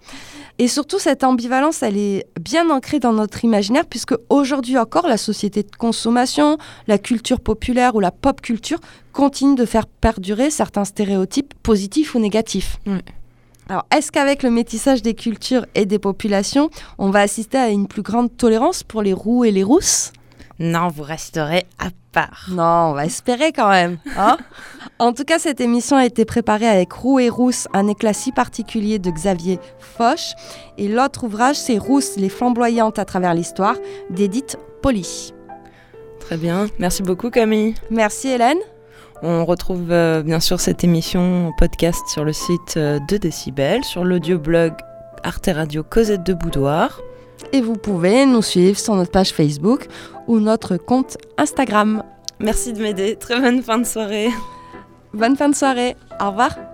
Et surtout, cette ambivalence, elle est bien ancrée dans notre imaginaire, puisque aujourd'hui encore, la société de consommation, la culture populaire ou la pop culture continue de faire perdurer certains stéréotypes positifs ou négatifs. Alors, est-ce qu'avec le métissage des cultures et des populations, on va assister à une plus grande tolérance pour les roux et les rousses? Non, vous resterez à part. Non, on va espérer quand même. hein en tout cas, cette émission a été préparée avec Roux et Rousse, un éclat si particulier de Xavier Foch. Et l'autre ouvrage, c'est Rousse, les flamboyantes à travers l'histoire, d'Edith Poli. Très bien. Merci beaucoup, Camille. Merci Hélène. On retrouve euh, bien sûr cette émission en podcast sur le site euh, de Décibel, sur l'audioblog Arte Radio Cosette de Boudoir. Et vous pouvez nous suivre sur notre page Facebook ou notre compte Instagram. Merci de m'aider. Très bonne fin de soirée. Bonne fin de soirée. Au revoir.